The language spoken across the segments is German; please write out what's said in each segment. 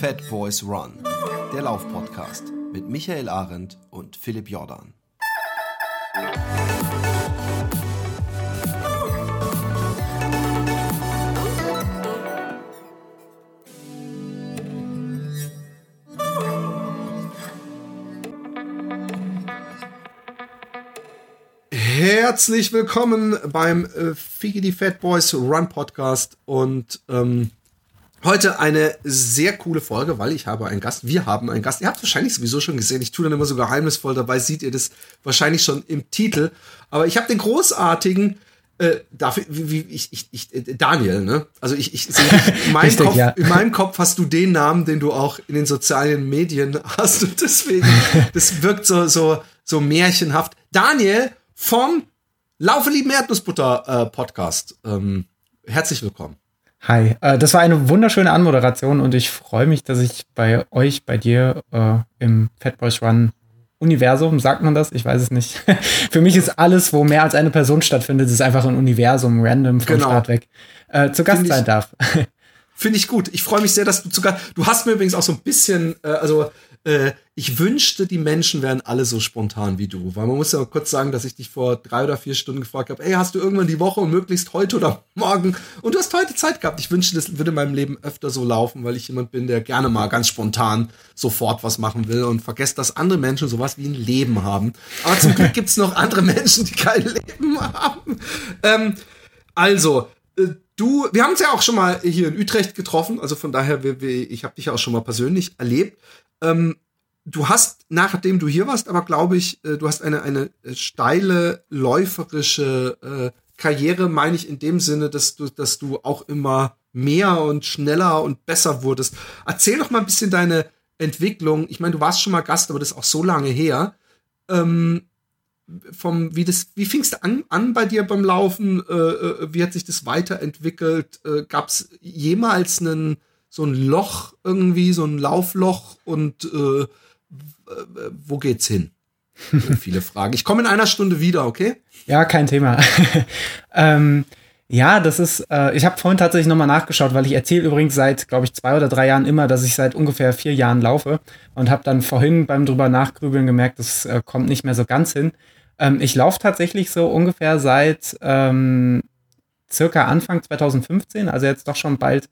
Fat Boys Run, der Laufpodcast mit Michael Arendt und Philipp Jordan. Herzlich willkommen beim äh, Figgy Fat Boys Run Podcast und ähm, Heute eine sehr coole Folge, weil ich habe einen Gast. Wir haben einen Gast. Ihr habt es wahrscheinlich sowieso schon gesehen. Ich tue dann immer so geheimnisvoll dabei. Seht ihr das wahrscheinlich schon im Titel. Aber ich habe den großartigen äh, dafür, wie, wie ich, ich, ich, äh, Daniel, ne? Also ich, ich sehe in, meinem Kopf, ja. in meinem Kopf hast du den Namen, den du auch in den sozialen Medien hast und deswegen, das wirkt so, so, so märchenhaft. Daniel vom Laufe lieben Erdnussbutter äh, Podcast. Ähm, herzlich willkommen. Hi, äh, das war eine wunderschöne Anmoderation und ich freue mich, dass ich bei euch, bei dir äh, im Fat Boys Run Universum, sagt man das? Ich weiß es nicht. Für mich ist alles, wo mehr als eine Person stattfindet, ist einfach ein Universum, random vom genau. Start weg, äh, zu Gast sein darf. Finde ich gut. Ich freue mich sehr, dass du zu Gast. Du hast mir übrigens auch so ein bisschen, äh, also äh, ich wünschte, die Menschen wären alle so spontan wie du. Weil man muss ja kurz sagen, dass ich dich vor drei oder vier Stunden gefragt habe, ey, hast du irgendwann die Woche und möglichst heute oder morgen? Und du hast heute Zeit gehabt. Ich wünschte, das würde in meinem Leben öfter so laufen, weil ich jemand bin, der gerne mal ganz spontan sofort was machen will und vergesst, dass andere Menschen sowas wie ein Leben haben. Aber zum Glück gibt's noch andere Menschen, die kein Leben haben. Ähm, also, äh, du, wir haben uns ja auch schon mal hier in Utrecht getroffen, also von daher, wir, wir, ich habe dich ja auch schon mal persönlich erlebt. Ähm, du hast, nachdem du hier warst, aber glaube ich, äh, du hast eine, eine steile, läuferische äh, Karriere, meine ich in dem Sinne, dass du, dass du auch immer mehr und schneller und besser wurdest. Erzähl doch mal ein bisschen deine Entwicklung. Ich meine, du warst schon mal Gast, aber das ist auch so lange her. Ähm, vom, wie das, wie fingst du an, an bei dir beim Laufen? Äh, äh wie hat sich das weiterentwickelt? Äh, Gab es jemals einen, so ein Loch irgendwie, so ein Laufloch und äh, wo geht's hin? So viele Fragen. Ich komme in einer Stunde wieder, okay? Ja, kein Thema. ähm, ja, das ist, äh, ich habe vorhin tatsächlich nochmal nachgeschaut, weil ich erzähle übrigens seit, glaube ich, zwei oder drei Jahren immer, dass ich seit ungefähr vier Jahren laufe und habe dann vorhin beim drüber nachgrübeln gemerkt, das äh, kommt nicht mehr so ganz hin. Ähm, ich laufe tatsächlich so ungefähr seit ähm, circa Anfang 2015, also jetzt doch schon bald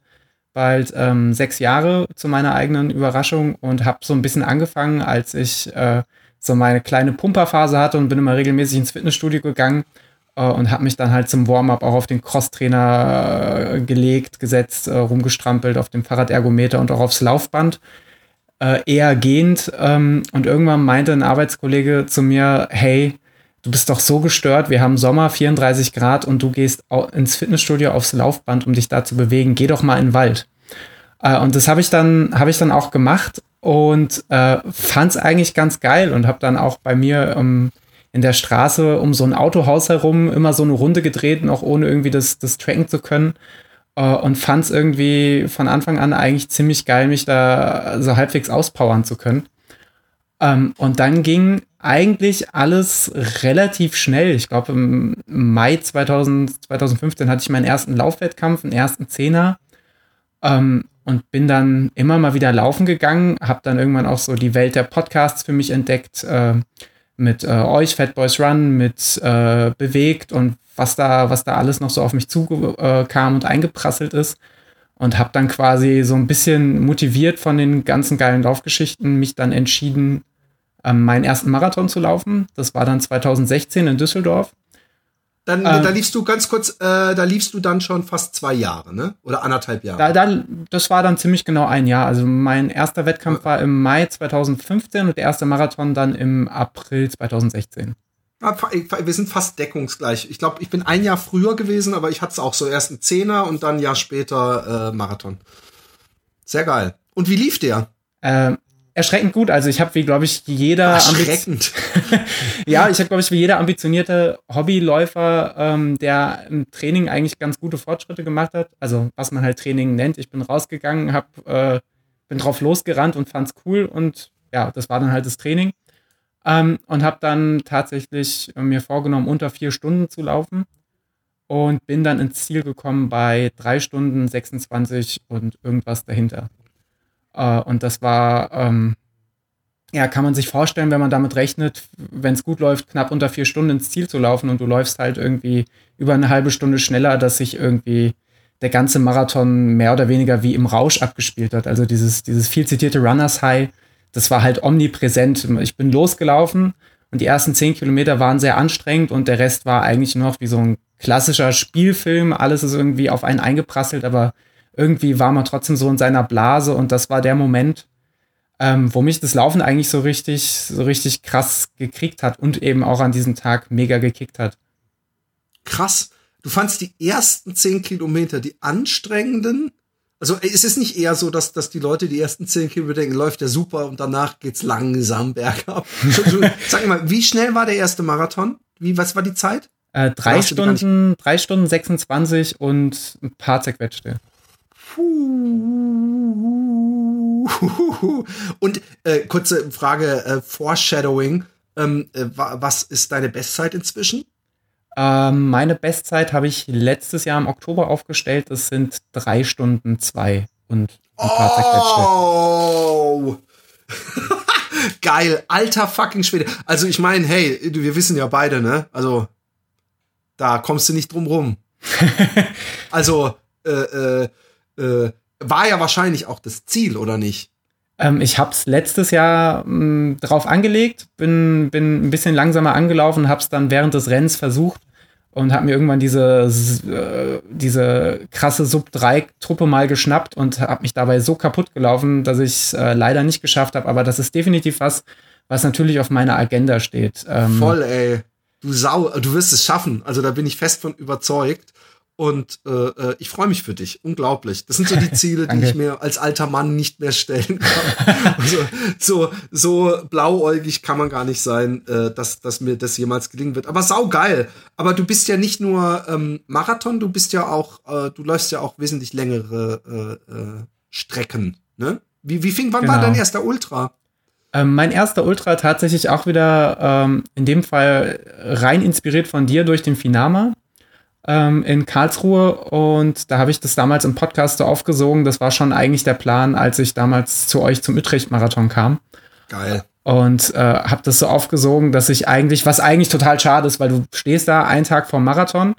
bald ähm, sechs Jahre zu meiner eigenen Überraschung und habe so ein bisschen angefangen, als ich äh, so meine kleine Pumperphase hatte und bin immer regelmäßig ins Fitnessstudio gegangen äh, und habe mich dann halt zum Warm-up auch auf den Crosstrainer äh, gelegt, gesetzt, äh, rumgestrampelt auf dem Fahrradergometer und auch aufs Laufband. Äh, eher gehend ähm, und irgendwann meinte ein Arbeitskollege zu mir, hey, du bist doch so gestört, wir haben Sommer, 34 Grad und du gehst ins Fitnessstudio aufs Laufband, um dich da zu bewegen. Geh doch mal in den Wald. Äh, und das habe ich dann, habe ich dann auch gemacht und äh, fand es eigentlich ganz geil und habe dann auch bei mir ähm, in der Straße um so ein Autohaus herum immer so eine Runde gedreht, noch ohne irgendwie das, das tracken zu können. Äh, und fand es irgendwie von Anfang an eigentlich ziemlich geil, mich da so halbwegs auspowern zu können. Ähm, und dann ging eigentlich alles relativ schnell. Ich glaube, im Mai 2000, 2015 hatte ich meinen ersten Laufwettkampf, einen ersten Zehner. Ähm, und bin dann immer mal wieder laufen gegangen, habe dann irgendwann auch so die Welt der Podcasts für mich entdeckt, äh, mit äh, euch, Fat Boys Run, mit äh, Bewegt und was da, was da alles noch so auf mich zukam und eingeprasselt ist. Und habe dann quasi so ein bisschen motiviert von den ganzen geilen Laufgeschichten mich dann entschieden, ähm, meinen ersten Marathon zu laufen. Das war dann 2016 in Düsseldorf. Dann, ähm, da liefst du ganz kurz, äh, da liefst du dann schon fast zwei Jahre, ne? Oder anderthalb Jahre? Da, da, das war dann ziemlich genau ein Jahr. Also mein erster Wettkampf war im Mai 2015 und der erste Marathon dann im April 2016. Wir sind fast deckungsgleich. Ich glaube, ich bin ein Jahr früher gewesen, aber ich hatte es auch so erst ein Zehner und dann ein Jahr später äh, Marathon. Sehr geil. Und wie lief der? Ähm, erschreckend gut. Also ich habe wie, glaube ich, jeder erschreckend. ja, ich habe, glaube ich, wie jeder ambitionierte Hobbyläufer, ähm, der im Training eigentlich ganz gute Fortschritte gemacht hat. Also was man halt Training nennt. Ich bin rausgegangen, hab, äh, bin drauf losgerannt und fand's cool und ja, das war dann halt das Training. Ähm, und habe dann tatsächlich mir vorgenommen, unter vier Stunden zu laufen und bin dann ins Ziel gekommen bei drei Stunden 26 und irgendwas dahinter. Äh, und das war, ähm, ja, kann man sich vorstellen, wenn man damit rechnet, wenn es gut läuft, knapp unter vier Stunden ins Ziel zu laufen und du läufst halt irgendwie über eine halbe Stunde schneller, dass sich irgendwie der ganze Marathon mehr oder weniger wie im Rausch abgespielt hat. Also dieses, dieses viel zitierte Runners High, das war halt omnipräsent. Ich bin losgelaufen und die ersten zehn Kilometer waren sehr anstrengend und der Rest war eigentlich noch wie so ein klassischer Spielfilm. Alles ist irgendwie auf einen eingeprasselt, aber irgendwie war man trotzdem so in seiner Blase und das war der Moment, ähm, wo mich das Laufen eigentlich so richtig, so richtig krass gekriegt hat und eben auch an diesem Tag mega gekickt hat. Krass. Du fandst die ersten zehn Kilometer, die anstrengenden. Also ist es nicht eher so, dass, dass die Leute die ersten zehn Kilometer denken, läuft ja super und danach geht's langsam bergab. Sag mal, wie schnell war der erste Marathon? Wie, was war die Zeit? Äh, drei Stunden, drei Stunden 26 und ein paar zerquetschte. Und äh, kurze Frage, äh, Foreshadowing. Ähm, äh, was ist deine Bestzeit inzwischen? Ähm, meine Bestzeit habe ich letztes Jahr im Oktober aufgestellt. Das sind drei Stunden zwei und ein paar. Oh! Geil, alter fucking Schwede. Also ich meine, hey, wir wissen ja beide, ne? Also da kommst du nicht drum rum. also äh, äh, äh, war ja wahrscheinlich auch das Ziel, oder nicht? Ähm, ich habe es letztes Jahr mh, drauf angelegt, bin, bin ein bisschen langsamer angelaufen, habe es dann während des Rennens versucht und habe mir irgendwann diese, äh, diese krasse Sub-3-Truppe mal geschnappt und habe mich dabei so kaputt gelaufen, dass ich es äh, leider nicht geschafft habe. Aber das ist definitiv was, was natürlich auf meiner Agenda steht. Ähm, Voll, ey. Du Sau, du wirst es schaffen. Also da bin ich fest von überzeugt. Und äh, äh, ich freue mich für dich. Unglaublich. Das sind so die Ziele, die ich mir als alter Mann nicht mehr stellen kann. also, so, so blauäugig kann man gar nicht sein, äh, dass, dass mir das jemals gelingen wird. Aber sau geil. Aber du bist ja nicht nur ähm, Marathon, du bist ja auch, äh, du läufst ja auch wesentlich längere äh, äh, Strecken. Ne? Wie, wie fing, wann genau. war dein erster Ultra? Ähm, mein erster Ultra tatsächlich auch wieder ähm, in dem Fall rein inspiriert von dir durch den Finama ähm, in Karlsruhe und da habe ich das damals im Podcast so aufgesogen. Das war schon eigentlich der Plan, als ich damals zu euch zum Utrecht-Marathon kam. Geil. Und äh, habe das so aufgesogen, dass ich eigentlich, was eigentlich total schade ist, weil du stehst da einen Tag vor Marathon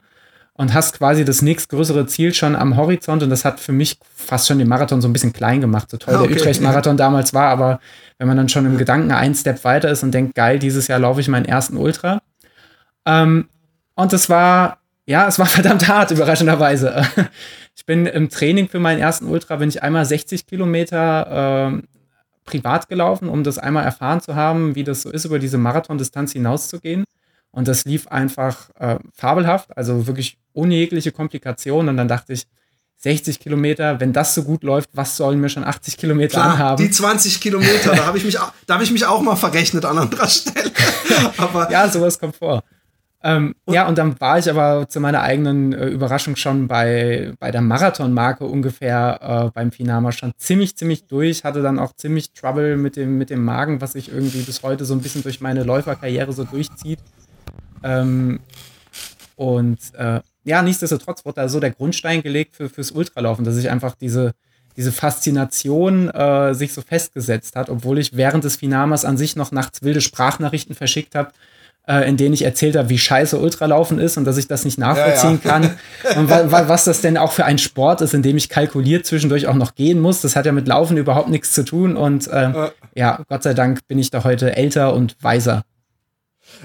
und hast quasi das nächstgrößere Ziel schon am Horizont und das hat für mich fast schon den Marathon so ein bisschen klein gemacht, so toll okay. der Utrecht-Marathon damals war, aber wenn man dann schon im Gedanken ein Step weiter ist und denkt, geil, dieses Jahr laufe ich meinen ersten Ultra. Ähm, und das war ja, es war verdammt hart, überraschenderweise. Ich bin im Training für meinen ersten Ultra, bin ich einmal 60 Kilometer äh, privat gelaufen, um das einmal erfahren zu haben, wie das so ist, über diese Marathondistanz hinauszugehen. Und das lief einfach äh, fabelhaft, also wirklich ohne jegliche Komplikation. Und dann dachte ich, 60 Kilometer, wenn das so gut läuft, was sollen mir schon 80 Kilometer Klar, anhaben? Die 20 Kilometer, da habe ich, mich, da hab ich mich auch mal verrechnet an anderer Stelle. Aber ja, sowas kommt vor. Ähm, ja, und dann war ich aber zu meiner eigenen äh, Überraschung schon bei, bei der Marathonmarke ungefähr äh, beim Finama schon ziemlich, ziemlich durch, hatte dann auch ziemlich Trouble mit dem, mit dem Magen, was sich irgendwie bis heute so ein bisschen durch meine Läuferkarriere so durchzieht. Ähm, und äh, ja, nichtsdestotrotz wurde da so der Grundstein gelegt für, fürs Ultralaufen, dass ich einfach diese, diese Faszination äh, sich so festgesetzt hat, obwohl ich während des Finamas an sich noch nachts wilde Sprachnachrichten verschickt habe, äh, in denen ich erzählt habe, wie scheiße Ultralaufen ist und dass ich das nicht nachvollziehen ja, ja. kann. und wa wa was das denn auch für ein Sport ist, in dem ich kalkuliert zwischendurch auch noch gehen muss. Das hat ja mit Laufen überhaupt nichts zu tun. Und äh, äh. ja, Gott sei Dank bin ich da heute älter und weiser.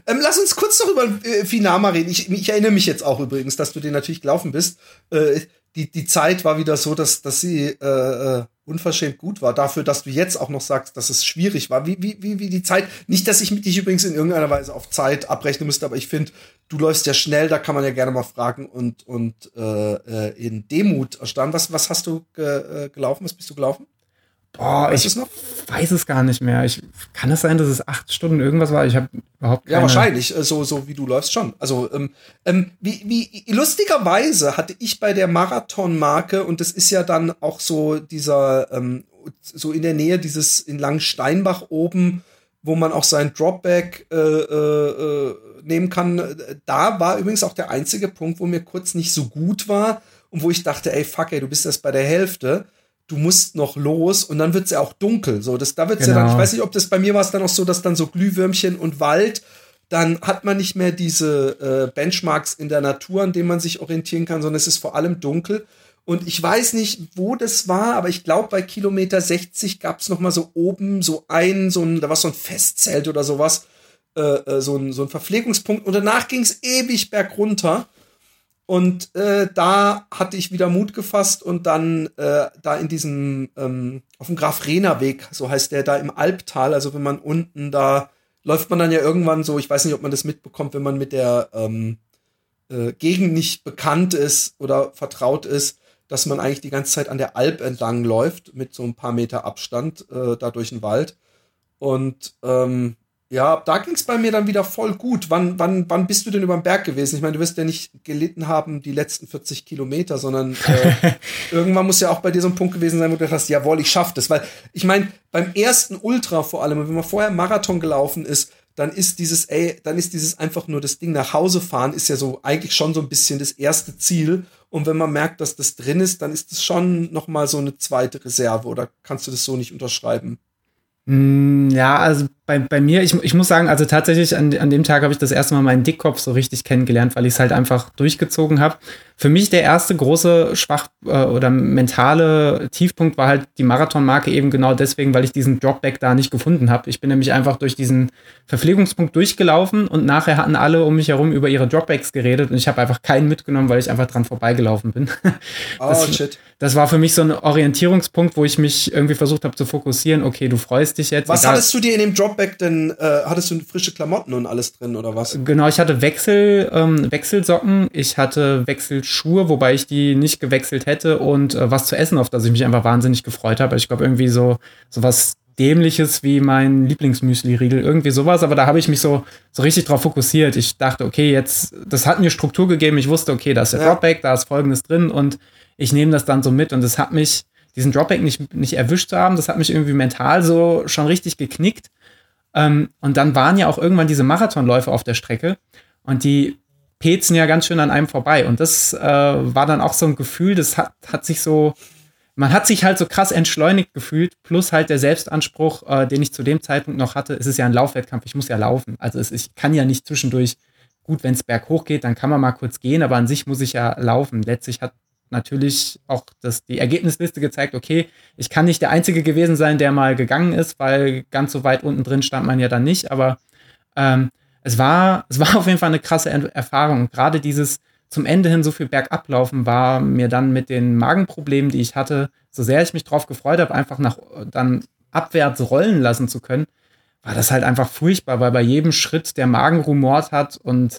Ähm, lass uns kurz noch über äh, Finama reden. Ich, ich, erinnere mich jetzt auch übrigens, dass du den natürlich gelaufen bist. Äh, die, die Zeit war wieder so, dass, dass sie äh, äh unverschämt gut war, dafür, dass du jetzt auch noch sagst, dass es schwierig war. Wie, wie, wie, wie die Zeit, nicht, dass ich mit dich übrigens in irgendeiner Weise auf Zeit abrechnen müsste, aber ich finde, du läufst ja schnell, da kann man ja gerne mal fragen und, und äh, äh in Demut erstanden. Was, was hast du ge, äh, gelaufen? Was bist du gelaufen? Boah, ich weiß es gar nicht mehr. Ich, kann es sein, dass es acht Stunden irgendwas war? Ich habe überhaupt keine... Ja, wahrscheinlich, äh, so, so wie du läufst schon. Also, ähm, ähm, wie, wie lustigerweise hatte ich bei der Marathonmarke, und das ist ja dann auch so dieser, ähm, so in der Nähe dieses in Langsteinbach oben, wo man auch sein Dropback äh, äh, äh, nehmen kann. Da war übrigens auch der einzige Punkt, wo mir kurz nicht so gut war und wo ich dachte, ey, fuck, ey, du bist erst bei der Hälfte du musst noch los und dann wird's ja auch dunkel. So, das, da wird's genau. ja dann, ich genau. weiß nicht, ob das bei mir war es dann auch so, dass dann so Glühwürmchen und Wald, dann hat man nicht mehr diese äh, Benchmarks in der Natur, an denen man sich orientieren kann, sondern es ist vor allem dunkel. Und ich weiß nicht, wo das war, aber ich glaube, bei Kilometer 60 gab's noch mal so oben so ein, so ein, da war so ein Festzelt oder sowas, äh, äh, so, ein, so ein Verpflegungspunkt. Und danach ging's ewig bergunter. Und äh, da hatte ich wieder Mut gefasst und dann äh, da in diesem, ähm, auf dem Graf Rehner Weg, so heißt der, da im Albtal, also wenn man unten da, läuft man dann ja irgendwann so, ich weiß nicht, ob man das mitbekommt, wenn man mit der ähm, äh, Gegend nicht bekannt ist oder vertraut ist, dass man eigentlich die ganze Zeit an der Alp entlang läuft, mit so ein paar Meter Abstand äh, da durch den Wald. Und ähm, ja, da ging es bei mir dann wieder voll gut. Wann, wann, wann bist du denn über den Berg gewesen? Ich meine, du wirst ja nicht gelitten haben die letzten 40 Kilometer, sondern äh, irgendwann muss ja auch bei dir so ein Punkt gewesen sein, wo du hast, jawohl, ich schaff das. Weil ich meine, beim ersten Ultra vor allem, wenn man vorher Marathon gelaufen ist, dann ist dieses, ey, dann ist dieses einfach nur das Ding nach Hause fahren, ist ja so eigentlich schon so ein bisschen das erste Ziel. Und wenn man merkt, dass das drin ist, dann ist das schon noch mal so eine zweite Reserve. Oder kannst du das so nicht unterschreiben? Mm, ja, also bei, bei mir, ich, ich muss sagen, also tatsächlich an, an dem Tag habe ich das erste Mal meinen Dickkopf so richtig kennengelernt, weil ich es halt einfach durchgezogen habe. Für mich der erste große Schwach- äh, oder mentale Tiefpunkt war halt die Marathonmarke eben genau deswegen, weil ich diesen Dropback da nicht gefunden habe. Ich bin nämlich einfach durch diesen Verpflegungspunkt durchgelaufen und nachher hatten alle um mich herum über ihre Dropbacks geredet und ich habe einfach keinen mitgenommen, weil ich einfach dran vorbeigelaufen bin. Oh, das, shit. Das war für mich so ein Orientierungspunkt, wo ich mich irgendwie versucht habe zu fokussieren. Okay, du freust dich jetzt. Was egal. hattest du dir in dem Drop Dropback denn, äh, hattest du frische Klamotten und alles drin oder was? Genau, ich hatte Wechsel, ähm, Wechselsocken, ich hatte Wechselschuhe, wobei ich die nicht gewechselt hätte und äh, was zu essen, auf das ich mich einfach wahnsinnig gefreut habe. Ich glaube, irgendwie so, so was Dämliches wie mein Lieblingsmüsli-Riegel, irgendwie sowas, aber da habe ich mich so, so richtig drauf fokussiert. Ich dachte, okay, jetzt, das hat mir Struktur gegeben. Ich wusste, okay, da ist der ja. Dropback, da ist folgendes drin und ich nehme das dann so mit und es hat mich, diesen Dropback nicht, nicht erwischt zu haben, das hat mich irgendwie mental so schon richtig geknickt. Ähm, und dann waren ja auch irgendwann diese Marathonläufe auf der Strecke und die pezen ja ganz schön an einem vorbei. Und das äh, war dann auch so ein Gefühl, das hat, hat sich so, man hat sich halt so krass entschleunigt gefühlt, plus halt der Selbstanspruch, äh, den ich zu dem Zeitpunkt noch hatte, es ist ja ein Laufwettkampf, ich muss ja laufen. Also es, ich kann ja nicht zwischendurch, gut, wenn es berghoch geht, dann kann man mal kurz gehen, aber an sich muss ich ja laufen. Letztlich hat natürlich auch das, die Ergebnisliste gezeigt, okay, ich kann nicht der Einzige gewesen sein, der mal gegangen ist, weil ganz so weit unten drin stand man ja dann nicht, aber ähm, es, war, es war auf jeden Fall eine krasse Erfahrung. Gerade dieses zum Ende hin so viel bergab laufen war mir dann mit den Magenproblemen, die ich hatte, so sehr ich mich drauf gefreut habe, einfach nach dann abwärts rollen lassen zu können, war das halt einfach furchtbar, weil bei jedem Schritt der Magen rumort hat und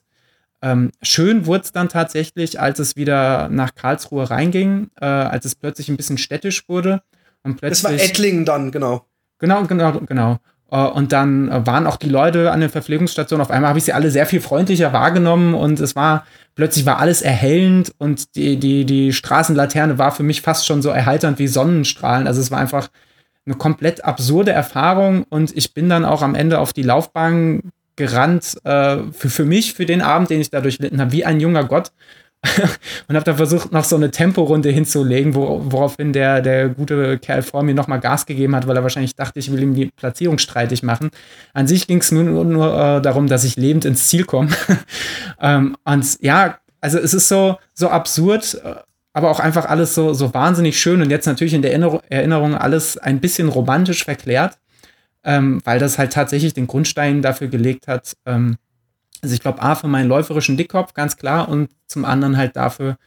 ähm, schön wurde es dann tatsächlich, als es wieder nach Karlsruhe reinging, äh, als es plötzlich ein bisschen städtisch wurde. Und plötzlich, das war Ettlingen dann, genau. Genau, genau, genau. Äh, und dann äh, waren auch die Leute an den Verpflegungsstationen. Auf einmal habe ich sie alle sehr viel freundlicher wahrgenommen und es war plötzlich war alles erhellend und die, die, die Straßenlaterne war für mich fast schon so erheiternd wie Sonnenstrahlen. Also es war einfach eine komplett absurde Erfahrung und ich bin dann auch am Ende auf die Laufbahn gerannt äh, für, für mich, für den Abend, den ich da durchlitten habe, wie ein junger Gott. und habe dann versucht, noch so eine Temporunde hinzulegen, wo, woraufhin der, der gute Kerl vor mir nochmal Gas gegeben hat, weil er wahrscheinlich dachte, ich will ihm die Platzierung streitig machen. An sich ging es nur, nur, nur äh, darum, dass ich lebend ins Ziel komme. ähm, und ja, also es ist so, so absurd, äh, aber auch einfach alles so, so wahnsinnig schön und jetzt natürlich in der Erinnerung alles ein bisschen romantisch verklärt ähm, weil das halt tatsächlich den Grundstein dafür gelegt hat. Ähm, also ich glaube, A, für meinen läuferischen Dickkopf, ganz klar, und zum anderen halt dafür,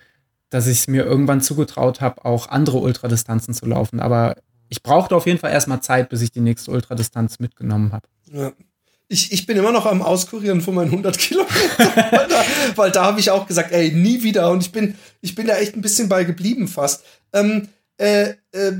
dass ich es mir irgendwann zugetraut habe, auch andere Ultradistanzen zu laufen. Aber ich brauchte auf jeden Fall erstmal Zeit, bis ich die nächste Ultradistanz mitgenommen habe. Ja. Ich, ich bin immer noch am Auskurieren von meinen 100 Kilometern, weil da, weil da habe ich auch gesagt, ey, nie wieder. Und ich bin, ich bin da echt ein bisschen bei geblieben fast. Ähm, äh, äh,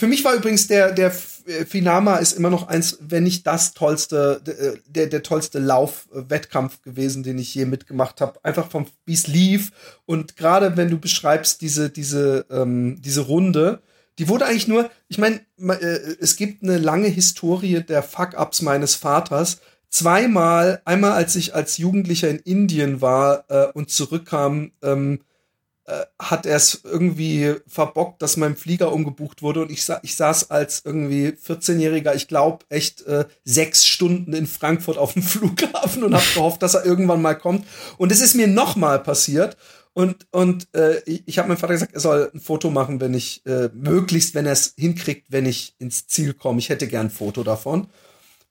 für mich war übrigens der, der äh, Finama ist immer noch eins, wenn nicht das tollste, äh, der, der tollste Lauf-Wettkampf gewesen, den ich je mitgemacht habe. Einfach vom, wie lief. Und gerade wenn du beschreibst diese, diese, ähm, diese Runde, die wurde eigentlich nur, ich meine, äh, es gibt eine lange Historie der Fuck-Ups meines Vaters. Zweimal, einmal als ich als Jugendlicher in Indien war äh, und zurückkam, ähm, äh, hat er es irgendwie verbockt, dass mein Flieger umgebucht wurde und ich, sa ich saß als irgendwie 14-Jähriger, ich glaube, echt äh, sechs Stunden in Frankfurt auf dem Flughafen und habe gehofft, dass er irgendwann mal kommt. Und es ist mir nochmal passiert. Und, und äh, ich, habe meinem Vater gesagt, er soll ein Foto machen, wenn ich, äh, möglichst, wenn er es hinkriegt, wenn ich ins Ziel komme. Ich hätte gern ein Foto davon.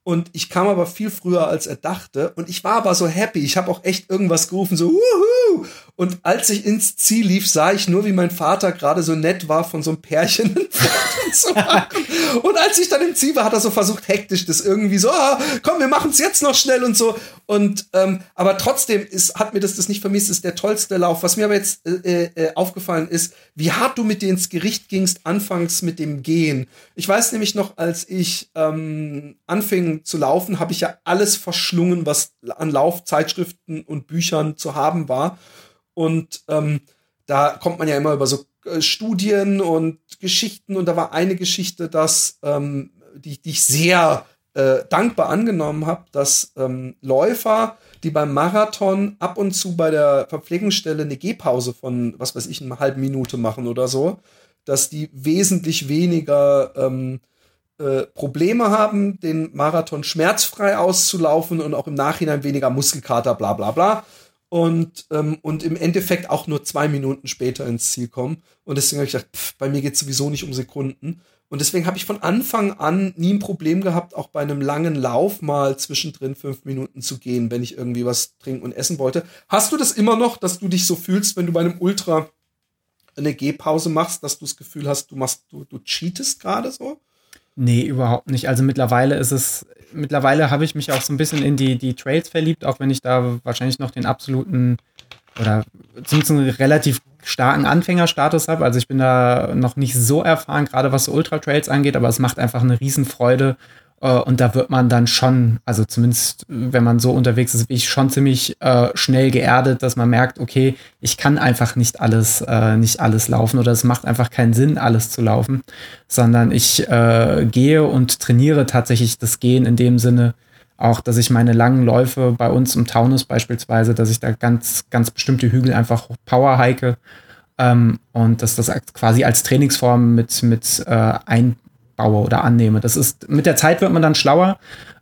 Und ich kam aber viel früher, als er dachte. Und ich war aber so happy. Ich habe auch echt irgendwas gerufen, so Wuhu! Und als ich ins Ziel lief, sah ich nur, wie mein Vater gerade so nett war, von so einem Pärchen ein Foto zu machen. Und als ich dann im Ziel war, hat er so versucht, hektisch das irgendwie so, ah, komm, wir machen es jetzt noch schnell und so. Und ähm, aber trotzdem ist, hat mir das das nicht vermisst, ist der tollste Lauf. Was mir aber jetzt äh, äh, aufgefallen ist, wie hart du mit dir ins Gericht gingst, anfangs mit dem Gehen. Ich weiß nämlich noch, als ich ähm, anfing zu laufen, habe ich ja alles verschlungen, was an Laufzeitschriften und Büchern zu haben war. Und ähm, da kommt man ja immer über so äh, Studien und Geschichten. Und da war eine Geschichte, dass, ähm, die, die ich sehr äh, dankbar angenommen habe, dass ähm, Läufer, die beim Marathon ab und zu bei der Verpflegungsstelle eine Gehpause von, was weiß ich, eine halbe Minute machen oder so, dass die wesentlich weniger ähm, äh, Probleme haben, den Marathon schmerzfrei auszulaufen und auch im Nachhinein weniger Muskelkater, bla bla bla und, ähm, und im Endeffekt auch nur zwei Minuten später ins Ziel kommen. Und deswegen habe ich gedacht, pff, bei mir geht es sowieso nicht um Sekunden. Und deswegen habe ich von Anfang an nie ein Problem gehabt, auch bei einem langen Lauf mal zwischendrin fünf Minuten zu gehen, wenn ich irgendwie was trinken und essen wollte. Hast du das immer noch, dass du dich so fühlst, wenn du bei einem Ultra eine Gehpause machst, dass du das Gefühl hast, du machst, du, du cheatest gerade so? Nee, überhaupt nicht. Also mittlerweile ist es, mittlerweile habe ich mich auch so ein bisschen in die, die Trails verliebt, auch wenn ich da wahrscheinlich noch den absoluten oder zumindest einen relativ starken Anfängerstatus habe. Also ich bin da noch nicht so erfahren, gerade was so Ultra Trails angeht, aber es macht einfach eine Riesenfreude und da wird man dann schon, also zumindest wenn man so unterwegs ist wie ich, schon ziemlich äh, schnell geerdet, dass man merkt, okay, ich kann einfach nicht alles, äh, nicht alles laufen oder es macht einfach keinen Sinn, alles zu laufen, sondern ich äh, gehe und trainiere tatsächlich das Gehen in dem Sinne, auch, dass ich meine langen Läufe bei uns im Taunus beispielsweise, dass ich da ganz, ganz bestimmte Hügel einfach power hike ähm, und dass das quasi als Trainingsform mit, mit äh, ein, baue oder annehme. Das ist, mit der Zeit wird man dann schlauer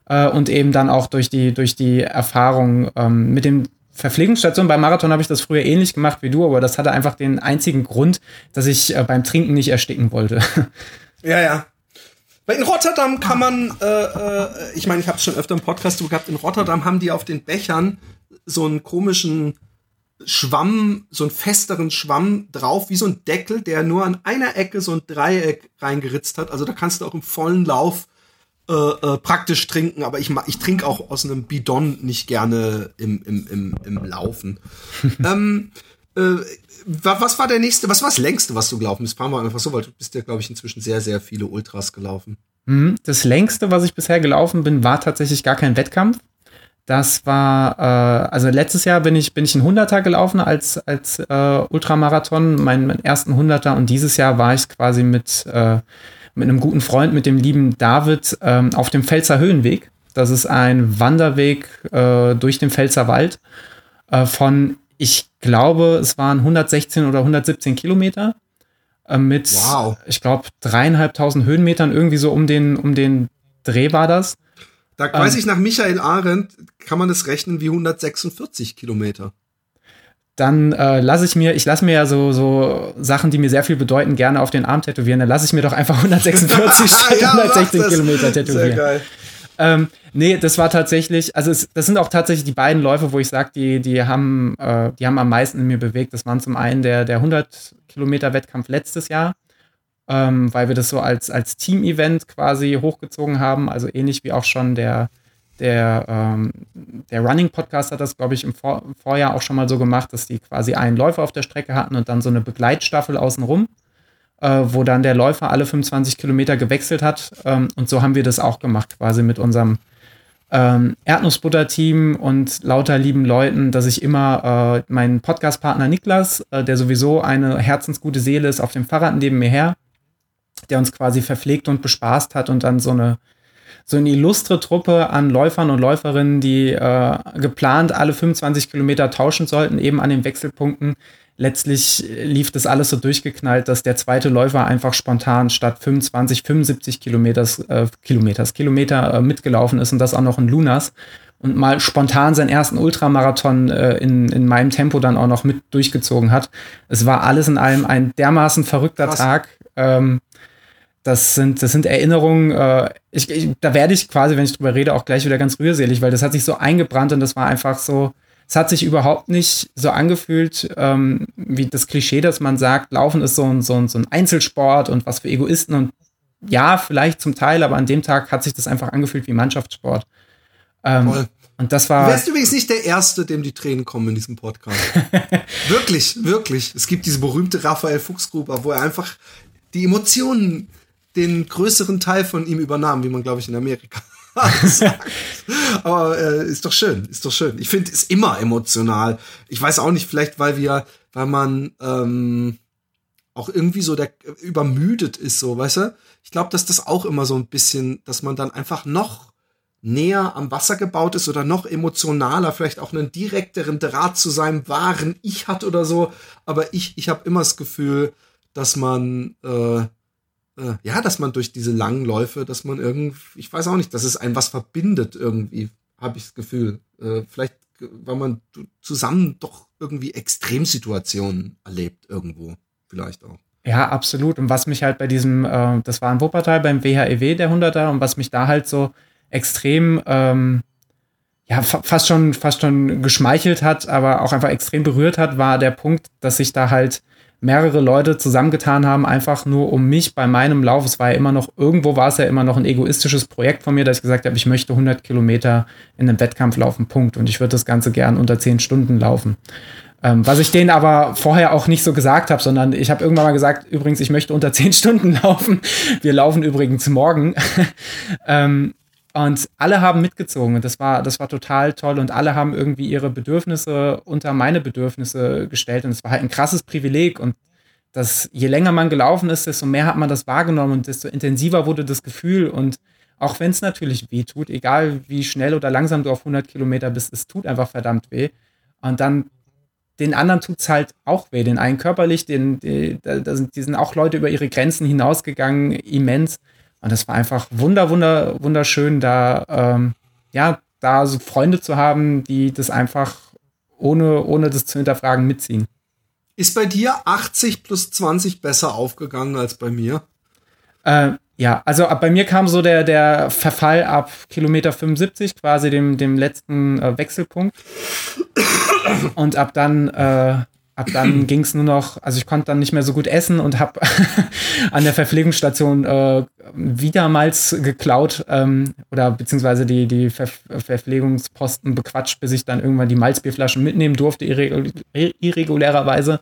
äh, und eben dann auch durch die, durch die Erfahrung ähm, mit den Verpflegungsstationen beim Marathon habe ich das früher ähnlich gemacht wie du, aber das hatte einfach den einzigen Grund, dass ich äh, beim Trinken nicht ersticken wollte. Ja, ja. In Rotterdam kann man, äh, äh, ich meine, ich habe es schon öfter im Podcast gehabt, in Rotterdam haben die auf den Bechern so einen komischen Schwamm, so einen festeren Schwamm drauf, wie so ein Deckel, der nur an einer Ecke so ein Dreieck reingeritzt hat. Also da kannst du auch im vollen Lauf äh, äh, praktisch trinken, aber ich, ich trinke auch aus einem Bidon nicht gerne im, im, im, im Laufen. ähm, äh, was war der nächste, was war das längste, was du gelaufen bist? Fahren wir einfach so, weil du bist ja, glaube ich, inzwischen sehr, sehr viele Ultras gelaufen. Mhm. Das längste, was ich bisher gelaufen bin, war tatsächlich gar kein Wettkampf. Das war, äh, also letztes Jahr bin ich, bin ich einen Hunderter gelaufen als, als äh, Ultramarathon, meinen, meinen ersten Hunderter. Und dieses Jahr war ich quasi mit, äh, mit einem guten Freund, mit dem lieben David, ähm, auf dem Pfälzer Höhenweg. Das ist ein Wanderweg äh, durch den Pfälzer Wald äh, von, ich glaube, es waren 116 oder 117 Kilometer äh, mit, wow. ich glaube, dreieinhalbtausend Höhenmetern, irgendwie so um den, um den Dreh war das. Da weiß ähm, ich nach Michael Arendt, kann man es rechnen wie 146 Kilometer. Dann äh, lasse ich mir, ich lasse mir ja so, so Sachen, die mir sehr viel bedeuten, gerne auf den Arm tätowieren. Dann lasse ich mir doch einfach 146 statt ja, 160 Kilometer tätowieren. Sehr geil. Ähm, nee, das war tatsächlich, also es, das sind auch tatsächlich die beiden Läufe, wo ich sage, die, die, haben, äh, die haben am meisten in mir bewegt. Das waren zum einen der, der 100 Kilometer Wettkampf letztes Jahr ähm, weil wir das so als, als Team-Event quasi hochgezogen haben. Also ähnlich wie auch schon der, der, ähm, der Running Podcast hat das, glaube ich, im, Vor im, Vorjahr auch schon mal so gemacht, dass die quasi einen Läufer auf der Strecke hatten und dann so eine Begleitstaffel außenrum, äh, wo dann der Läufer alle 25 Kilometer gewechselt hat. Ähm, und so haben wir das auch gemacht, quasi mit unserem ähm, Erdnussbutter-Team und lauter lieben Leuten, dass ich immer äh, meinen Podcast-Partner Niklas, äh, der sowieso eine herzensgute Seele ist, auf dem Fahrrad neben mir her, der uns quasi verpflegt und bespaßt hat und dann so eine so eine illustre Truppe an Läufern und Läuferinnen, die äh, geplant alle 25 Kilometer tauschen sollten, eben an den Wechselpunkten, letztlich lief das alles so durchgeknallt, dass der zweite Läufer einfach spontan statt 25, 75 Kilometers, äh, Kilometers, Kilometer äh, mitgelaufen ist und das auch noch in Lunas und mal spontan seinen ersten Ultramarathon äh, in, in meinem Tempo dann auch noch mit durchgezogen hat. Es war alles in allem ein dermaßen verrückter Krass. Tag. Ähm, das sind, das sind Erinnerungen, äh, ich, ich, da werde ich quasi, wenn ich drüber rede, auch gleich wieder ganz rührselig, weil das hat sich so eingebrannt und das war einfach so, es hat sich überhaupt nicht so angefühlt, ähm, wie das Klischee, dass man sagt, Laufen ist so ein, so, ein, so ein Einzelsport und was für Egoisten und ja, vielleicht zum Teil, aber an dem Tag hat sich das einfach angefühlt wie Mannschaftssport. Ähm, Voll. Und das war. Du wärst übrigens nicht der Erste, dem die Tränen kommen in diesem Podcast. wirklich, wirklich. Es gibt diese berühmte Raphael Fuchsgruber, wo er einfach die Emotionen den größeren Teil von ihm übernahm, wie man, glaube ich, in Amerika sagt. Aber äh, ist doch schön, ist doch schön. Ich finde, es ist immer emotional. Ich weiß auch nicht, vielleicht weil wir, weil man ähm, auch irgendwie so der übermüdet ist, so, weißt du? Ich glaube, dass das auch immer so ein bisschen, dass man dann einfach noch näher am Wasser gebaut ist oder noch emotionaler, vielleicht auch einen direkteren Draht zu seinem wahren Ich hat oder so. Aber ich, ich habe immer das Gefühl, dass man, äh, äh, ja, dass man durch diese langen Läufe, dass man irgendwie, ich weiß auch nicht, dass es ein was verbindet irgendwie, habe ich das Gefühl. Äh, vielleicht, weil man zusammen doch irgendwie Extremsituationen erlebt irgendwo, vielleicht auch. Ja, absolut. Und was mich halt bei diesem, äh, das war in Wuppertal beim WHEW, e der 100er, und was mich da halt so extrem, ähm, ja, fa fast schon, fast schon geschmeichelt hat, aber auch einfach extrem berührt hat, war der Punkt, dass sich da halt mehrere Leute zusammengetan haben, einfach nur um mich bei meinem Lauf. Es war ja immer noch, irgendwo war es ja immer noch ein egoistisches Projekt von mir, dass ich gesagt habe, ich möchte 100 Kilometer in einem Wettkampf laufen, Punkt. Und ich würde das Ganze gern unter 10 Stunden laufen. Ähm, was ich denen aber vorher auch nicht so gesagt habe, sondern ich habe irgendwann mal gesagt, übrigens, ich möchte unter 10 Stunden laufen. Wir laufen übrigens morgen. ähm, und alle haben mitgezogen und das war, das war total toll und alle haben irgendwie ihre Bedürfnisse unter meine Bedürfnisse gestellt und es war halt ein krasses Privileg und das, je länger man gelaufen ist, desto mehr hat man das wahrgenommen und desto intensiver wurde das Gefühl und auch wenn es natürlich weh tut, egal wie schnell oder langsam du auf 100 Kilometer bist, es tut einfach verdammt weh. Und dann den anderen tut es halt auch weh, den einen körperlich, den, die, da sind, die sind auch Leute über ihre Grenzen hinausgegangen, immens. Und das war einfach wunder, wunder, wunderschön, da, ähm, ja, da so Freunde zu haben, die das einfach ohne, ohne das zu hinterfragen mitziehen. Ist bei dir 80 plus 20 besser aufgegangen als bei mir? Äh, ja, also bei mir kam so der, der Verfall ab Kilometer 75, quasi dem, dem letzten äh, Wechselpunkt. Und ab dann äh, Ab dann ging es nur noch, also ich konnte dann nicht mehr so gut essen und habe an der Verpflegungsstation äh, wiedermals geklaut ähm, oder beziehungsweise die, die Ver Verpflegungsposten bequatscht, bis ich dann irgendwann die Malzbierflaschen mitnehmen durfte, irre irregulärerweise.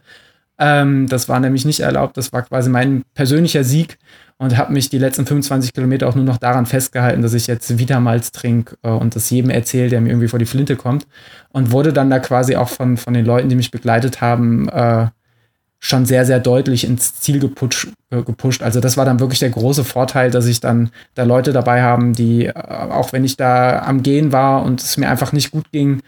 Ähm, das war nämlich nicht erlaubt, das war quasi mein persönlicher Sieg und habe mich die letzten 25 Kilometer auch nur noch daran festgehalten, dass ich jetzt Vitamalz trinke äh, und das jedem erzähle, der mir irgendwie vor die Flinte kommt. Und wurde dann da quasi auch von, von den Leuten, die mich begleitet haben, äh, schon sehr, sehr deutlich ins Ziel gepusht, äh, gepusht. Also das war dann wirklich der große Vorteil, dass ich dann da Leute dabei haben, die, äh, auch wenn ich da am Gehen war und es mir einfach nicht gut ging,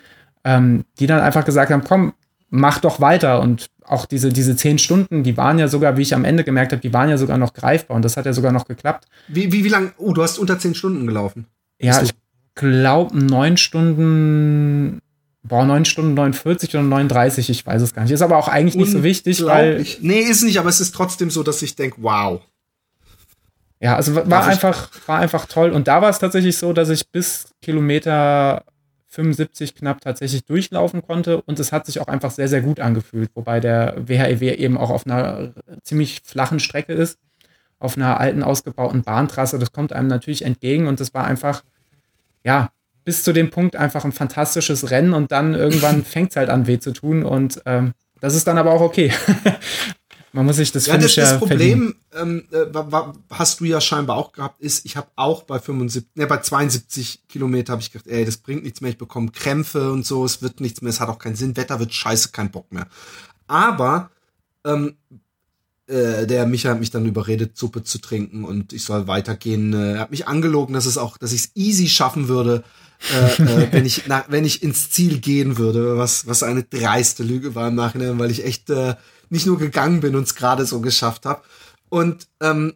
ähm, die dann einfach gesagt haben, komm, mach doch weiter. Und auch diese, diese zehn Stunden, die waren ja sogar, wie ich am Ende gemerkt habe, die waren ja sogar noch greifbar und das hat ja sogar noch geklappt. Wie, wie, wie lang? Oh, du hast unter zehn Stunden gelaufen. Ja, ich glaube neun Stunden, boah, neun Stunden 49 oder 39, ich weiß es gar nicht. Ist aber auch eigentlich nicht so wichtig, weil. Nee, ist nicht, aber es ist trotzdem so, dass ich denke, wow. Ja, also war einfach, war einfach toll. Und da war es tatsächlich so, dass ich bis Kilometer 75 knapp tatsächlich durchlaufen konnte und es hat sich auch einfach sehr, sehr gut angefühlt, wobei der WHEW e eben auch auf einer ziemlich flachen Strecke ist, auf einer alten, ausgebauten Bahntrasse. Das kommt einem natürlich entgegen und das war einfach, ja, bis zu dem Punkt einfach ein fantastisches Rennen und dann irgendwann fängt es halt an weh zu tun und ähm, das ist dann aber auch okay. Man muss sich das ja, das, das Problem ähm, äh, hast du ja scheinbar auch gehabt, ist, ich habe auch bei 75, ne, bei 72 Kilometer habe ich gedacht, ey, das bringt nichts mehr, ich bekomme Krämpfe und so, es wird nichts mehr, es hat auch keinen Sinn, Wetter wird scheiße, kein Bock mehr. Aber ähm, äh, der mich hat mich dann überredet, Suppe zu trinken und ich soll weitergehen. Äh, er hat mich angelogen, dass es auch, dass ich es easy schaffen würde, äh, äh, wenn ich nach, wenn ich ins Ziel gehen würde, was was eine dreiste Lüge war im Nachhinein, weil ich echt äh, nicht nur gegangen bin und es gerade so geschafft habe. Und ähm,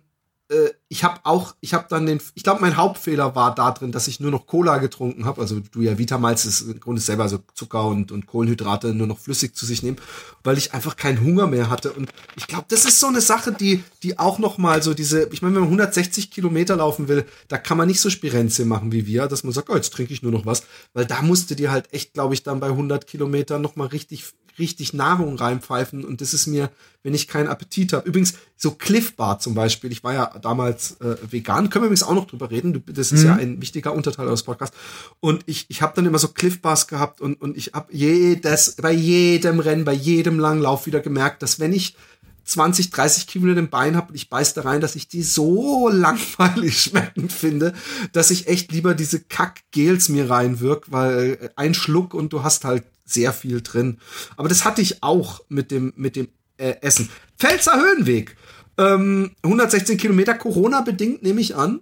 äh, ich habe auch, ich habe dann den, ich glaube, mein Hauptfehler war da drin, dass ich nur noch Cola getrunken habe. Also du ja Vitamals ist im Grunde selber so Zucker und, und Kohlenhydrate nur noch flüssig zu sich nehmen, weil ich einfach keinen Hunger mehr hatte. Und ich glaube, das ist so eine Sache, die, die auch noch mal so diese, ich meine, wenn man 160 Kilometer laufen will, da kann man nicht so Spirenze machen wie wir, dass man sagt, oh, jetzt trinke ich nur noch was, weil da musste dir halt echt, glaube ich, dann bei 100 Kilometern noch mal richtig richtig Nahrung reinpfeifen und das ist mir, wenn ich keinen Appetit habe. Übrigens, so Cliff Bar zum Beispiel, ich war ja damals äh, vegan, können wir übrigens auch noch drüber reden, das ist mhm. ja ein wichtiger Unterteil eures Podcasts und ich, ich habe dann immer so Cliff Bars gehabt und, und ich habe jedes, bei jedem Rennen, bei jedem Langlauf wieder gemerkt, dass wenn ich 20, 30 Kilometer im Bein habe und ich beiß da rein, dass ich die so langweilig schmeckend finde, dass ich echt lieber diese Kack-Gels mir reinwirk, weil äh, ein Schluck und du hast halt sehr viel drin. Aber das hatte ich auch mit dem, mit dem äh, Essen. Pfälzer Höhenweg. Ähm, 116 Kilometer Corona-bedingt, nehme ich an.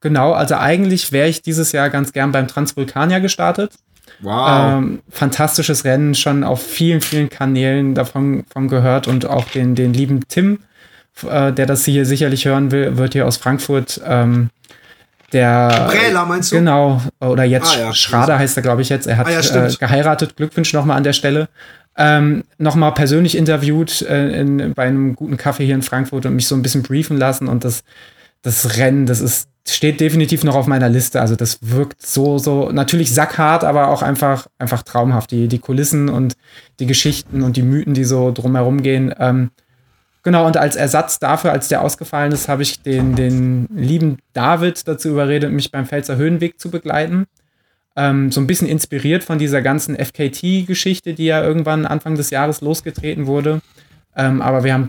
Genau, also eigentlich wäre ich dieses Jahr ganz gern beim Transvulkanier gestartet. Wow. Ähm, fantastisches Rennen, schon auf vielen, vielen Kanälen davon, gehört und auch den, den lieben Tim, äh, der das hier sicherlich hören will, wird hier aus Frankfurt ähm, der Präler meinst du? Genau, oder jetzt ah, ja. Schrader heißt er, glaube ich, jetzt. Er hat ah, ja, äh, geheiratet. Glückwunsch nochmal an der Stelle. Ähm, nochmal persönlich interviewt äh, in, bei einem guten Kaffee hier in Frankfurt und mich so ein bisschen briefen lassen. Und das, das Rennen, das ist, steht definitiv noch auf meiner Liste. Also das wirkt so, so, natürlich sackhart, aber auch einfach, einfach traumhaft. Die, die Kulissen und die Geschichten und die Mythen, die so drumherum gehen. Ähm, Genau, und als Ersatz dafür, als der ausgefallen ist, habe ich den, den lieben David dazu überredet, mich beim Pfälzer Höhenweg zu begleiten. Ähm, so ein bisschen inspiriert von dieser ganzen FKT-Geschichte, die ja irgendwann Anfang des Jahres losgetreten wurde. Ähm, aber wir haben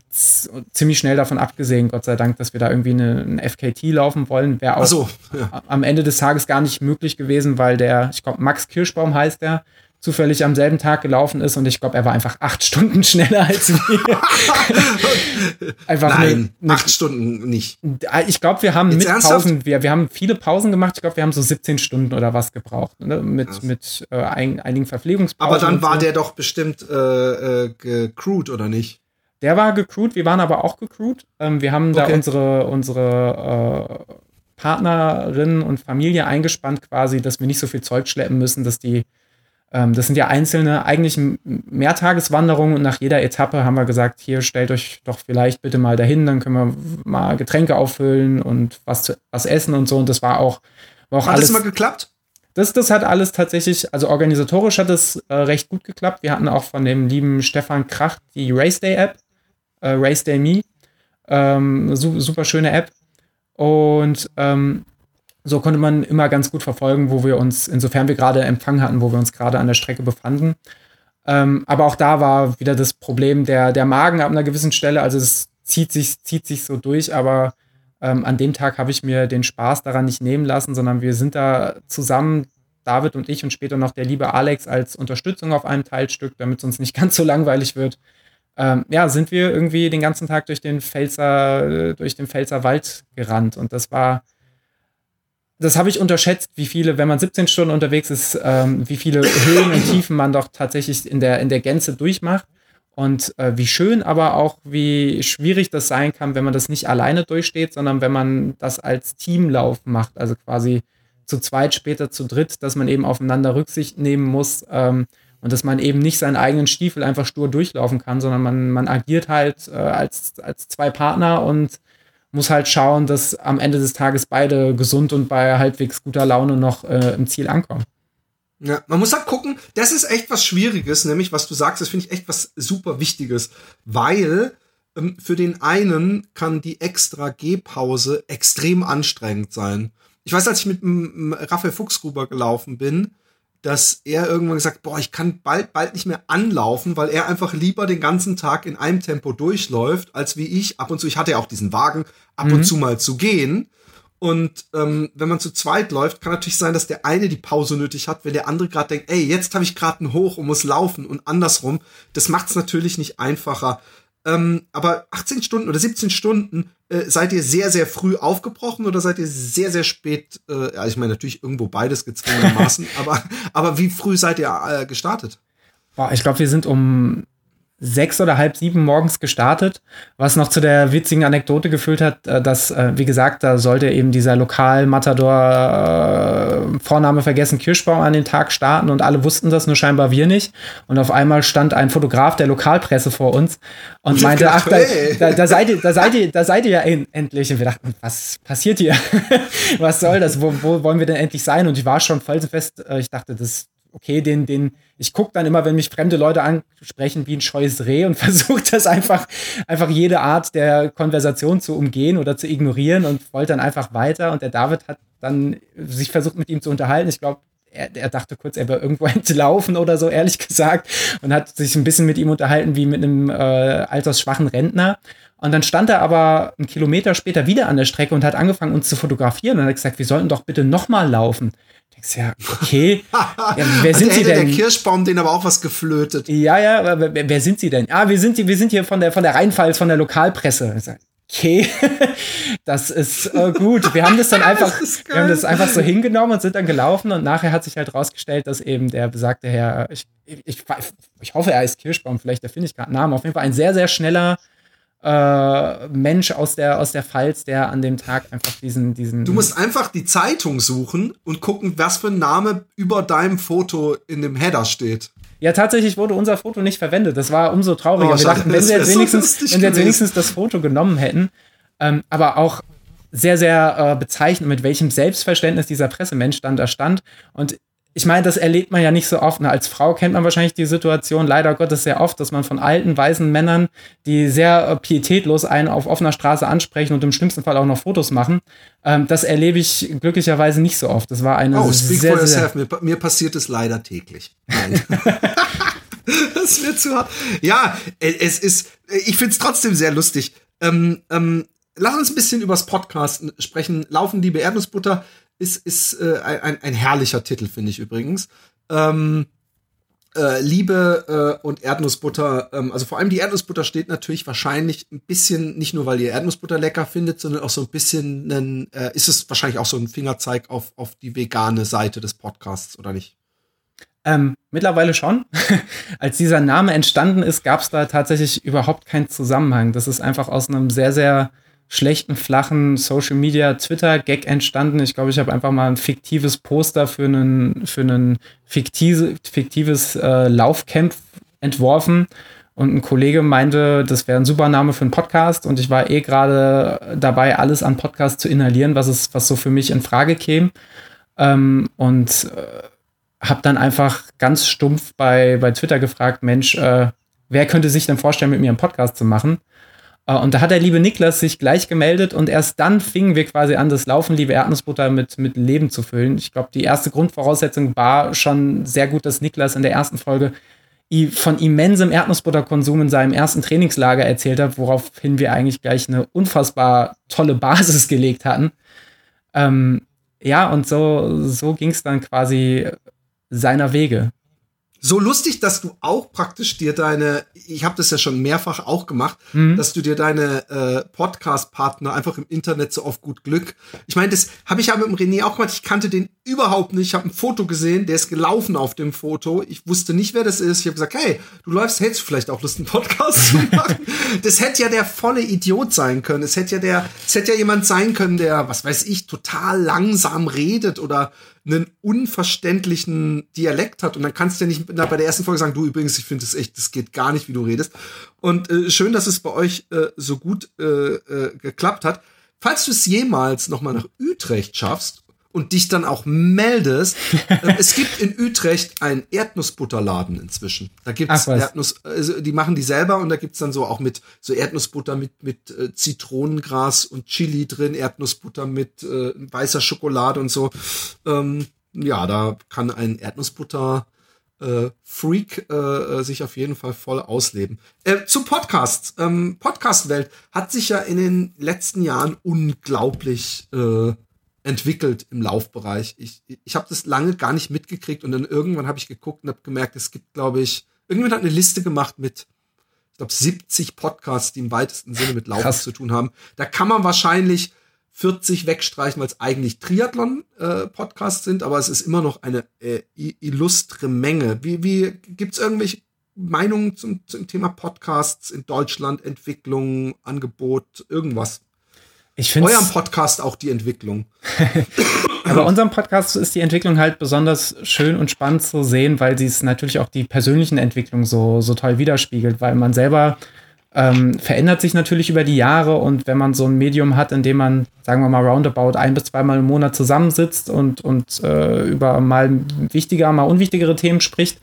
ziemlich schnell davon abgesehen, Gott sei Dank, dass wir da irgendwie eine, eine FKT laufen wollen. Wäre auch so, ja. am Ende des Tages gar nicht möglich gewesen, weil der, ich glaube, Max Kirschbaum heißt der, zufällig am selben Tag gelaufen ist und ich glaube, er war einfach acht Stunden schneller als wir. einfach Nein, eine, eine, acht Stunden nicht. Ich glaube, wir haben Jetzt mit ernsthaft? Pausen, wir, wir haben viele Pausen gemacht. Ich glaube, wir haben so 17 Stunden oder was gebraucht, ne? mit, mit äh, ein, einigen Verpflegungspausen. Aber dann war so. der doch bestimmt äh, äh, gecrewt, oder nicht? Der war gecrewt, wir waren aber auch gecrewt. Ähm, wir haben okay. da unsere, unsere äh, Partnerin und Familie eingespannt quasi, dass wir nicht so viel Zeug schleppen müssen, dass die das sind ja einzelne, eigentlich Mehrtageswanderungen und nach jeder Etappe haben wir gesagt, hier stellt euch doch vielleicht bitte mal dahin, dann können wir mal Getränke auffüllen und was, zu, was essen und so. Und das war auch, war auch hat alles. Hat das mal geklappt? Das, das hat alles tatsächlich, also organisatorisch hat es äh, recht gut geklappt. Wir hatten auch von dem lieben Stefan Krach die Race Day App, äh, Race Day Me. Ähm, su super schöne App. Und ähm, so konnte man immer ganz gut verfolgen, wo wir uns, insofern wir gerade Empfang hatten, wo wir uns gerade an der Strecke befanden. Ähm, aber auch da war wieder das Problem der, der Magen ab einer gewissen Stelle. Also es zieht sich, zieht sich so durch, aber ähm, an dem Tag habe ich mir den Spaß daran nicht nehmen lassen, sondern wir sind da zusammen, David und ich und später noch der liebe Alex als Unterstützung auf einem Teilstück, damit es uns nicht ganz so langweilig wird. Ähm, ja, sind wir irgendwie den ganzen Tag durch den Pfälzer, durch den Pfälzer Wald gerannt. Und das war das habe ich unterschätzt, wie viele, wenn man 17 Stunden unterwegs ist, ähm, wie viele Höhen und Tiefen man doch tatsächlich in der, in der Gänze durchmacht. Und äh, wie schön, aber auch wie schwierig das sein kann, wenn man das nicht alleine durchsteht, sondern wenn man das als Teamlauf macht, also quasi zu zweit, später zu dritt, dass man eben aufeinander Rücksicht nehmen muss ähm, und dass man eben nicht seinen eigenen Stiefel einfach stur durchlaufen kann, sondern man, man agiert halt äh, als, als zwei Partner und muss halt schauen, dass am Ende des Tages beide gesund und bei halbwegs guter Laune noch äh, im Ziel ankommen. Ja, man muss halt gucken, das ist echt was Schwieriges, nämlich was du sagst, das finde ich echt was super Wichtiges, weil ähm, für den einen kann die extra Gehpause extrem anstrengend sein. Ich weiß, als ich mit Raphael Fuchsgruber gelaufen bin, dass er irgendwann gesagt, boah, ich kann bald, bald nicht mehr anlaufen, weil er einfach lieber den ganzen Tag in einem Tempo durchläuft, als wie ich ab und zu, ich hatte ja auch diesen Wagen, ab mhm. und zu mal zu gehen. Und ähm, wenn man zu zweit läuft, kann natürlich sein, dass der eine die Pause nötig hat, wenn der andere gerade denkt, ey, jetzt habe ich gerade einen Hoch und muss laufen und andersrum. Das macht es natürlich nicht einfacher. Ähm, aber 18 Stunden oder 17 Stunden äh, seid ihr sehr, sehr früh aufgebrochen oder seid ihr sehr, sehr spät, äh, ja, ich meine natürlich irgendwo beides gezwungenermaßen, aber, aber wie früh seid ihr äh, gestartet? Boah, ich glaube, wir sind um sechs oder halb sieben morgens gestartet, was noch zu der witzigen Anekdote geführt hat, äh, dass, äh, wie gesagt, da sollte eben dieser Lokal-Matador äh, Vorname vergessen Kirschbaum an den Tag starten und alle wussten das, nur scheinbar wir nicht. Und auf einmal stand ein Fotograf der Lokalpresse vor uns und meinte, gedacht, ach, da, da, da, seid ihr, da seid ihr, da seid ihr ja endlich. Und wir dachten, was passiert hier? was soll das? Wo, wo wollen wir denn endlich sein? Und ich war schon voll fest, ich dachte, das okay, den, den, ich gucke dann immer, wenn mich fremde Leute ansprechen, wie ein scheues Reh und versuche das einfach, einfach jede Art der Konversation zu umgehen oder zu ignorieren und wollte dann einfach weiter. Und der David hat dann sich versucht, mit ihm zu unterhalten. Ich glaube, er, er, dachte kurz, er wäre irgendwo entlaufen oder so, ehrlich gesagt, und hat sich ein bisschen mit ihm unterhalten wie mit einem äh, altersschwachen Rentner. Und dann stand er aber einen Kilometer später wieder an der Strecke und hat angefangen, uns zu fotografieren und hat gesagt, wir sollten doch bitte nochmal laufen. Denkst ja, okay. Ja, wer sind Sie denn? Der Kirschbaum, den aber auch was geflötet. Ja, ja, aber wer, wer sind Sie denn? Ah, wir sind, wir sind hier von der, von der Rheinpfalz, von der Lokalpresse. Okay, das ist äh, gut. Wir haben das dann einfach, das wir haben das einfach so hingenommen und sind dann gelaufen und nachher hat sich halt rausgestellt, dass eben der besagte Herr, ich, ich, ich hoffe, er ist Kirschbaum, vielleicht da finde ich gerade einen Namen, auf jeden Fall ein sehr, sehr schneller äh, Mensch aus der, aus der Pfalz, der an dem Tag einfach diesen, diesen. Du musst einfach die Zeitung suchen und gucken, was für ein Name über deinem Foto in dem Header steht. Ja, tatsächlich wurde unser Foto nicht verwendet. Das war umso trauriger. Oh, Wir dachten, wenn sie jetzt wenigstens, so wenn sie jetzt wenigstens das Foto genommen hätten, ähm, aber auch sehr, sehr äh, bezeichnend, mit welchem Selbstverständnis dieser Pressemensch dann da stand. Und ich meine, das erlebt man ja nicht so oft. als Frau kennt man wahrscheinlich die Situation leider Gottes sehr oft, dass man von alten, weißen Männern, die sehr äh, pietätlos einen auf offener Straße ansprechen und im schlimmsten Fall auch noch Fotos machen. Ähm, das erlebe ich glücklicherweise nicht so oft. Das war eine oh, speak sehr, for yourself. Mir, mir passiert es leider täglich. Nein. das wird zu hart. Ja, äh, es ist, ich finde es trotzdem sehr lustig. Ähm, ähm, lass uns ein bisschen übers Podcast sprechen. Laufen, liebe Erdnussbutter ist, ist äh, ein, ein herrlicher Titel, finde ich übrigens. Ähm, äh, Liebe äh, und Erdnussbutter, ähm, also vor allem die Erdnussbutter steht natürlich wahrscheinlich ein bisschen, nicht nur weil ihr Erdnussbutter lecker findet, sondern auch so ein bisschen, einen, äh, ist es wahrscheinlich auch so ein Fingerzeig auf, auf die vegane Seite des Podcasts, oder nicht? Ähm, mittlerweile schon. Als dieser Name entstanden ist, gab es da tatsächlich überhaupt keinen Zusammenhang. Das ist einfach aus einem sehr, sehr schlechten, flachen Social Media Twitter Gag entstanden. Ich glaube, ich habe einfach mal ein fiktives Poster für einen für einen fiktive, fiktives äh, Laufcamp entworfen und ein Kollege meinte, das wäre ein super Name für einen Podcast und ich war eh gerade dabei, alles an Podcast zu inhalieren, was es was so für mich in Frage käme. Ähm, und äh, habe dann einfach ganz stumpf bei, bei Twitter gefragt, Mensch, äh, wer könnte sich denn vorstellen, mit mir einen Podcast zu machen? Äh, und da hat der liebe Niklas sich gleich gemeldet und erst dann fingen wir quasi an, das Laufen, liebe Erdnussbutter, mit, mit Leben zu füllen. Ich glaube, die erste Grundvoraussetzung war schon sehr gut, dass Niklas in der ersten Folge von immensem Erdnussbutterkonsum in seinem ersten Trainingslager erzählt hat, woraufhin wir eigentlich gleich eine unfassbar tolle Basis gelegt hatten. Ähm, ja, und so, so ging es dann quasi seiner Wege so lustig, dass du auch praktisch dir deine, ich habe das ja schon mehrfach auch gemacht, mhm. dass du dir deine äh, Podcast-Partner einfach im Internet so auf gut Glück. Ich meine, das habe ich ja mit dem René auch gemacht. Ich kannte den überhaupt nicht. Ich habe ein Foto gesehen, der ist gelaufen auf dem Foto. Ich wusste nicht, wer das ist. Ich habe gesagt, hey, du läufst, hättest du vielleicht auch Lust, einen Podcast zu machen? das hätte ja der volle Idiot sein können. Es hätte ja der, es hätte ja jemand sein können, der, was weiß ich, total langsam redet oder einen unverständlichen Dialekt hat und dann kannst du ja nicht bei der ersten Folge sagen, du übrigens, ich finde es echt, das geht gar nicht, wie du redest. Und äh, schön, dass es bei euch äh, so gut äh, äh, geklappt hat. Falls du es jemals noch mal nach Utrecht schaffst und dich dann auch meldest. äh, es gibt in Utrecht einen Erdnussbutterladen inzwischen. Da gibt's Ach, Erdnuss, also die machen die selber und da gibt's dann so auch mit so Erdnussbutter mit mit äh, Zitronengras und Chili drin, Erdnussbutter mit äh, weißer Schokolade und so. Ähm, ja, da kann ein Erdnussbutter äh, Freak äh, äh sich auf jeden Fall voll ausleben. Äh, zu Podcasts. Ähm, Podcast-Welt hat sich ja in den letzten Jahren unglaublich äh, entwickelt im Laufbereich. Ich, ich habe das lange gar nicht mitgekriegt und dann irgendwann habe ich geguckt und habe gemerkt, es gibt, glaube ich, irgendwann hat eine Liste gemacht mit ich glaube, 70 Podcasts, die im weitesten Sinne mit Laufen Krass. zu tun haben. Da kann man wahrscheinlich 40 wegstreichen, weil es eigentlich Triathlon-Podcasts äh, sind, aber es ist immer noch eine äh, illustre Menge. Wie, wie gibt's irgendwelche Meinungen zum, zum Thema Podcasts in Deutschland, Entwicklung, Angebot, irgendwas? Ich finde eurem Podcast auch die Entwicklung. Aber unserem Podcast ist die Entwicklung halt besonders schön und spannend zu sehen, weil sie es natürlich auch die persönlichen Entwicklungen so, so toll widerspiegelt, weil man selber ähm, verändert sich natürlich über die Jahre und wenn man so ein Medium hat, in dem man, sagen wir mal, roundabout ein bis zweimal im Monat zusammensitzt und, und äh, über mal wichtiger, mal unwichtigere Themen spricht,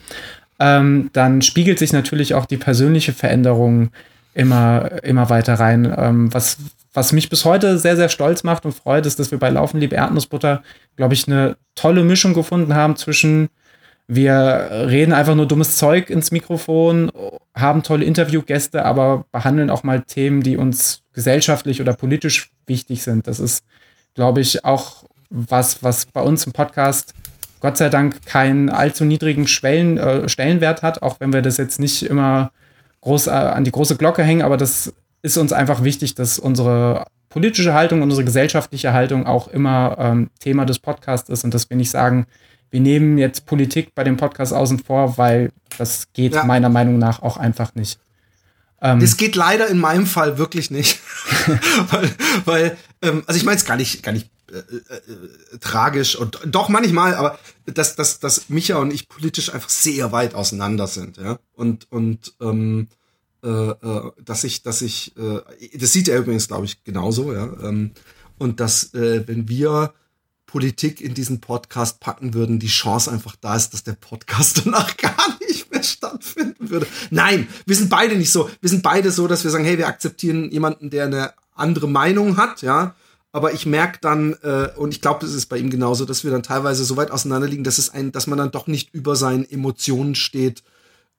ähm, dann spiegelt sich natürlich auch die persönliche Veränderung immer, immer weiter rein. Ähm, was, was mich bis heute sehr, sehr stolz macht und freut, ist, dass wir bei Laufen liebe Erdnussbutter, glaube ich, eine tolle Mischung gefunden haben zwischen wir reden einfach nur dummes Zeug ins Mikrofon, haben tolle Interviewgäste, aber behandeln auch mal Themen, die uns gesellschaftlich oder politisch wichtig sind. Das ist, glaube ich, auch was, was bei uns im Podcast Gott sei Dank keinen allzu niedrigen Schwellen, äh, Stellenwert hat, auch wenn wir das jetzt nicht immer groß äh, an die große Glocke hängen, aber das ist uns einfach wichtig, dass unsere politische Haltung, unsere gesellschaftliche Haltung auch immer ähm, Thema des Podcasts ist und dass wir nicht sagen, wir nehmen jetzt Politik bei dem Podcast außen vor, weil das geht ja. meiner Meinung nach auch einfach nicht. Ähm, das geht leider in meinem Fall wirklich nicht. weil, weil ähm, also ich meine es gar nicht, gar nicht äh, äh, tragisch und doch manchmal, aber dass, dass, dass Micha und ich politisch einfach sehr weit auseinander sind, ja. Und, und ähm, äh, äh, dass ich, dass ich, äh, das sieht er übrigens, glaube ich, genauso, ja. Ähm, und dass, äh, wenn wir Politik in diesen Podcast packen würden, die Chance einfach da ist, dass der Podcast danach gar nicht mehr stattfinden würde. Nein, wir sind beide nicht so. Wir sind beide so, dass wir sagen, hey, wir akzeptieren jemanden, der eine andere Meinung hat, ja. Aber ich merke dann, äh, und ich glaube, das ist bei ihm genauso, dass wir dann teilweise so weit auseinander liegen, dass es ein, dass man dann doch nicht über seinen Emotionen steht,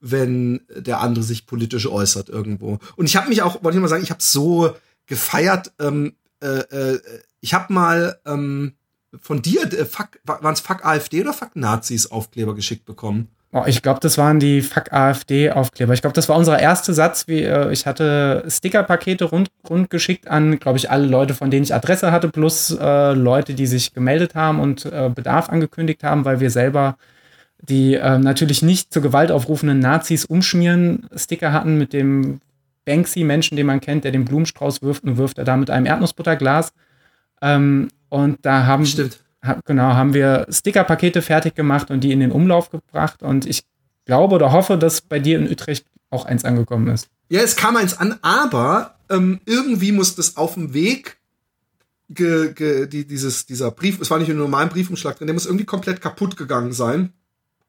wenn der andere sich politisch äußert irgendwo. Und ich habe mich auch, wollte ich mal sagen, ich habe so gefeiert. Ähm, äh, äh, ich habe mal ähm, von dir, äh, waren es Fuck AfD oder Fuck Nazis Aufkleber geschickt bekommen? Oh, ich glaube, das waren die Fuck AfD Aufkleber. Ich glaube, das war unser erster Satz. Wie, äh, ich hatte Stickerpakete rund, rund geschickt an, glaube ich, alle Leute, von denen ich Adresse hatte, plus äh, Leute, die sich gemeldet haben und äh, Bedarf angekündigt haben, weil wir selber die äh, natürlich nicht zur Gewalt aufrufenden Nazis umschmieren Sticker hatten mit dem Banksy-Menschen, den man kennt, der den Blumenstrauß wirft und wirft er da mit einem Erdnussbutterglas. Ähm, und da haben. Ha, genau, haben wir Stickerpakete fertig gemacht und die in den Umlauf gebracht. Und ich glaube oder hoffe, dass bei dir in Utrecht auch eins angekommen ist. Ja, es kam eins an, aber ähm, irgendwie muss das auf dem Weg ge, ge, die, dieses, dieser Brief, es war nicht ein normaler Briefumschlag drin, der muss irgendwie komplett kaputt gegangen sein.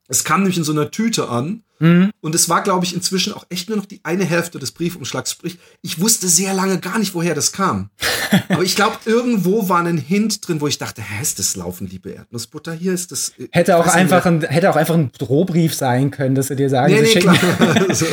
Es kam nämlich in so einer Tüte an Mhm. Und es war, glaube ich, inzwischen auch echt nur noch die eine Hälfte des Briefumschlags. Sprich, ich wusste sehr lange gar nicht, woher das kam. Aber ich glaube, irgendwo war ein Hint drin, wo ich dachte, hä, ist das Laufen, liebe Erdnussbutter hier? Ist das. Äh, hätte auch, einfach ein, hätte auch einfach ein Drohbrief sein können, dass sie dir sagen, nee, nee, klar. also,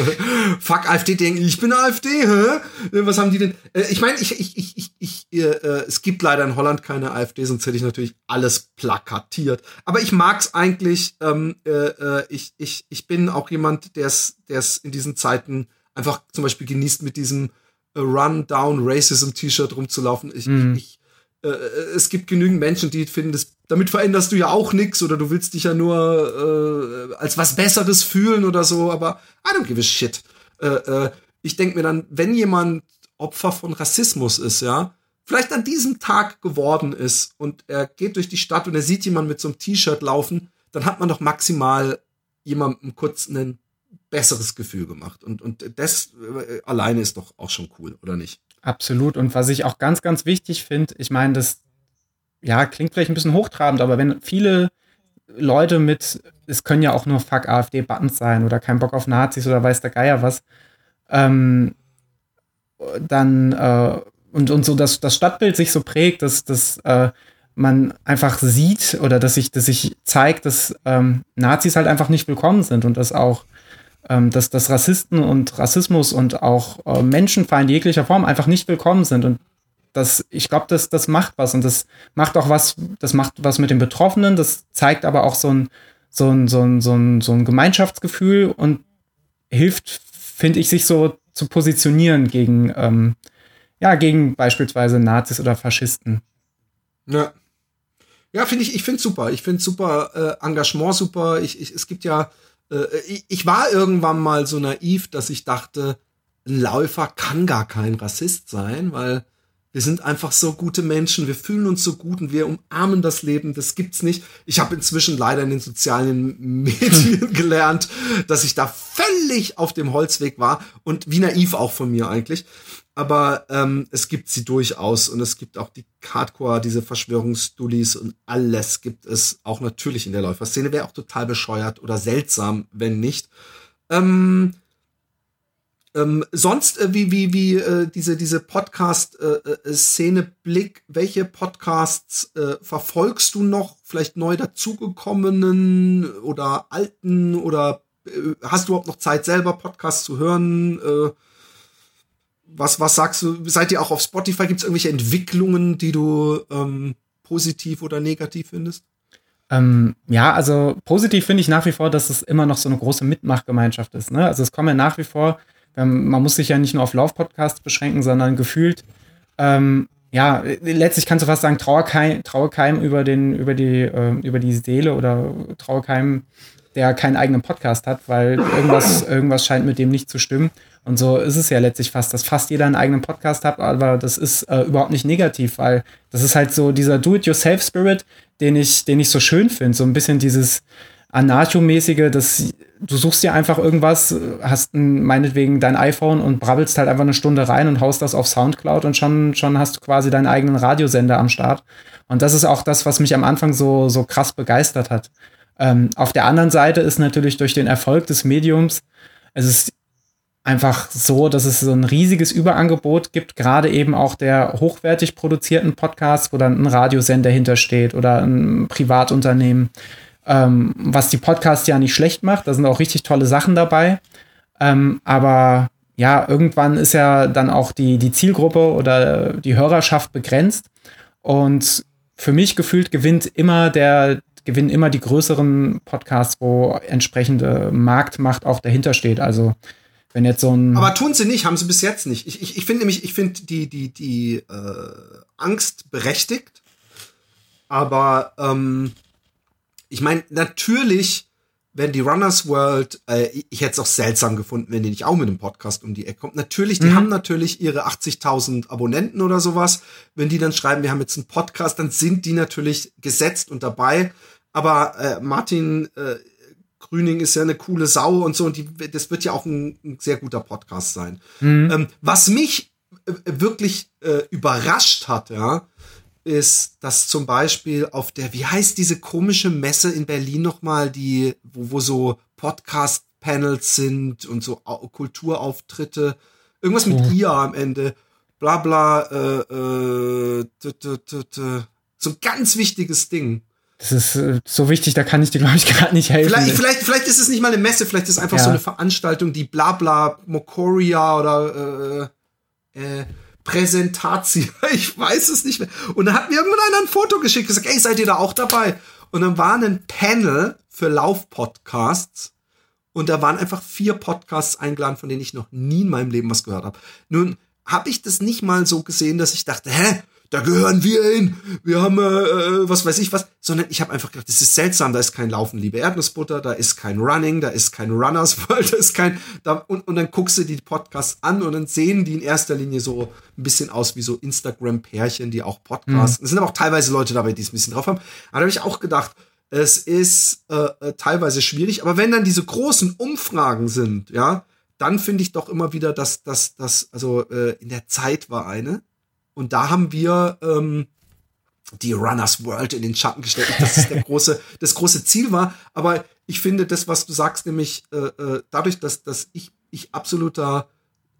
fuck AfD, denken, ich bin AfD, hä? Was haben die denn? Äh, ich meine, ich, ich, ich, ich, ich äh, äh, es gibt leider in Holland keine AfD, sonst hätte ich natürlich alles plakatiert. Aber ich mag's eigentlich. Ähm, äh, äh ich, ich, ich bin auch jemand, der es in diesen Zeiten einfach zum Beispiel genießt, mit diesem äh, Run Down Racism T-Shirt rumzulaufen. Ich, mhm. ich, äh, äh, es gibt genügend Menschen, die finden, das, damit veränderst du ja auch nichts oder du willst dich ja nur äh, als was Besseres fühlen oder so, aber I don't give a shit. Äh, äh, ich denke mir dann, wenn jemand Opfer von Rassismus ist, ja, vielleicht an diesem Tag geworden ist und er geht durch die Stadt und er sieht jemanden mit so einem T-Shirt laufen, dann hat man doch maximal jemandem kurz ein besseres Gefühl gemacht. Und, und das äh, alleine ist doch auch schon cool, oder nicht? Absolut. Und was ich auch ganz, ganz wichtig finde, ich meine, das ja, klingt vielleicht ein bisschen hochtrabend, aber wenn viele Leute mit, es können ja auch nur Fuck AfD-Buttons sein oder kein Bock auf Nazis oder weiß der Geier was, ähm, dann äh, und, und so dass das Stadtbild sich so prägt, dass, dass äh, man einfach sieht oder dass sich, dass sich zeigt, dass ähm, Nazis halt einfach nicht willkommen sind und dass auch ähm, dass, dass Rassisten und Rassismus und auch äh, Menschenfeind jeglicher Form einfach nicht willkommen sind. Und das, ich glaube, das, das macht was und das macht auch was, das macht was mit den Betroffenen, das zeigt aber auch so ein, so ein, so ein, so ein, so ein Gemeinschaftsgefühl und hilft, finde ich, sich so zu positionieren gegen, ähm, ja, gegen beispielsweise Nazis oder Faschisten. Ja. Ja, finde ich, ich finde super. Ich finde super, äh, Engagement super. Ich, ich, es gibt ja, äh, ich, ich war irgendwann mal so naiv, dass ich dachte, ein Läufer kann gar kein Rassist sein, weil wir sind einfach so gute Menschen, wir fühlen uns so gut und wir umarmen das Leben, das gibt's nicht. Ich habe inzwischen leider in den sozialen Medien gelernt, dass ich da völlig auf dem Holzweg war und wie naiv auch von mir eigentlich. Aber ähm, es gibt sie durchaus und es gibt auch die Hardcore, diese Verschwörungsdullis und alles gibt es auch natürlich in der Läuferszene. Wäre auch total bescheuert oder seltsam, wenn nicht. Ähm, ähm, sonst, äh, wie, wie, wie äh, diese, diese Podcast-Szene äh, Blick, welche Podcasts äh, verfolgst du noch? Vielleicht neu dazugekommenen oder alten oder äh, hast du überhaupt noch Zeit, selber Podcasts zu hören? Äh, was, was sagst du? Seid ihr auch auf Spotify? Gibt es irgendwelche Entwicklungen, die du ähm, positiv oder negativ findest? Ähm, ja, also positiv finde ich nach wie vor, dass es immer noch so eine große Mitmachgemeinschaft ist. Ne? Also es kommen ja nach wie vor ähm, man muss sich ja nicht nur auf Lauf-Podcasts beschränken, sondern gefühlt, ähm, ja, letztlich kannst du fast sagen, Trauerkeim, Trauerkeim über, den, über, die, äh, über die Seele oder Trauerkeim, der keinen eigenen Podcast hat, weil irgendwas, irgendwas scheint mit dem nicht zu stimmen. Und so ist es ja letztlich fast, dass fast jeder einen eigenen Podcast hat, aber das ist äh, überhaupt nicht negativ, weil das ist halt so dieser Do-it-yourself-Spirit, den ich, den ich so schön finde. So ein bisschen dieses, Anarcho-mäßige, dass du suchst dir einfach irgendwas, hast ein, meinetwegen dein iPhone und brabbelst halt einfach eine Stunde rein und haust das auf Soundcloud und schon, schon hast du quasi deinen eigenen Radiosender am Start. Und das ist auch das, was mich am Anfang so, so krass begeistert hat. Ähm, auf der anderen Seite ist natürlich durch den Erfolg des Mediums, es ist einfach so, dass es so ein riesiges Überangebot gibt, gerade eben auch der hochwertig produzierten Podcasts, wo dann ein Radiosender hintersteht oder ein Privatunternehmen ähm, was die Podcasts ja nicht schlecht macht. Da sind auch richtig tolle Sachen dabei. Ähm, aber ja, irgendwann ist ja dann auch die, die Zielgruppe oder die Hörerschaft begrenzt. Und für mich gefühlt gewinnt immer der, gewinnen immer die größeren Podcasts, wo entsprechende Marktmacht auch dahinter steht. Also wenn jetzt so ein. Aber tun sie nicht, haben sie bis jetzt nicht. Ich, ich, ich finde nämlich, ich finde die, die, die äh, Angst berechtigt. Aber ähm, ich meine, natürlich, wenn die Runners World, äh, ich hätte es auch seltsam gefunden, wenn die nicht auch mit einem Podcast um die Ecke kommt. Natürlich, die mhm. haben natürlich ihre 80.000 Abonnenten oder sowas. Wenn die dann schreiben, wir haben jetzt einen Podcast, dann sind die natürlich gesetzt und dabei. Aber äh, Martin äh, Grüning ist ja eine coole Sau und so und die, das wird ja auch ein, ein sehr guter Podcast sein. Mhm. Ähm, was mich äh, wirklich äh, überrascht hat, ja, ist, dass zum Beispiel auf der, wie heißt diese komische Messe in Berlin nochmal, die, wo, wo so Podcast-Panels sind und so Kulturauftritte, irgendwas mit oh. IA am Ende, bla bla, äh, äh, so ein ganz wichtiges Ding. Das ist äh, so wichtig, da kann ich dir, glaube ich, gerade nicht helfen. Vielleicht, vielleicht, vielleicht ist es nicht mal eine Messe, vielleicht ist es einfach ja. so eine Veranstaltung, die bla bla Mokoria oder äh, äh, Präsentation. Ich weiß es nicht mehr. Und dann hat mir irgendwann einer ein Foto geschickt, gesagt, ey, seid ihr da auch dabei? Und dann war ein Panel für Laufpodcasts. Und da waren einfach vier Podcasts eingeladen, von denen ich noch nie in meinem Leben was gehört habe. Nun habe ich das nicht mal so gesehen, dass ich dachte, hä, da gehören wir hin, wir haben, äh, äh, was weiß ich was, sondern ich habe einfach gedacht, das ist seltsam, da ist kein Laufen, liebe Erdnussbutter, da ist kein Running, da ist kein Runners World, da ist kein, da, und, und dann guckst du die Podcasts an und dann sehen die in erster Linie so ein bisschen aus wie so Instagram-Pärchen, die auch podcasten. Mhm. Es sind aber auch teilweise Leute dabei, die es ein bisschen drauf haben. Aber da habe ich auch gedacht, es ist äh, äh, teilweise schwierig, aber wenn dann diese großen Umfragen sind, ja, dann finde ich doch immer wieder, dass dass, dass also äh, in der Zeit war eine, und da haben wir ähm, die Runners World in den Schatten gestellt. Das ist der große, das große Ziel war. Aber ich finde das, was du sagst, nämlich äh, äh, dadurch, dass, dass ich, ich absoluter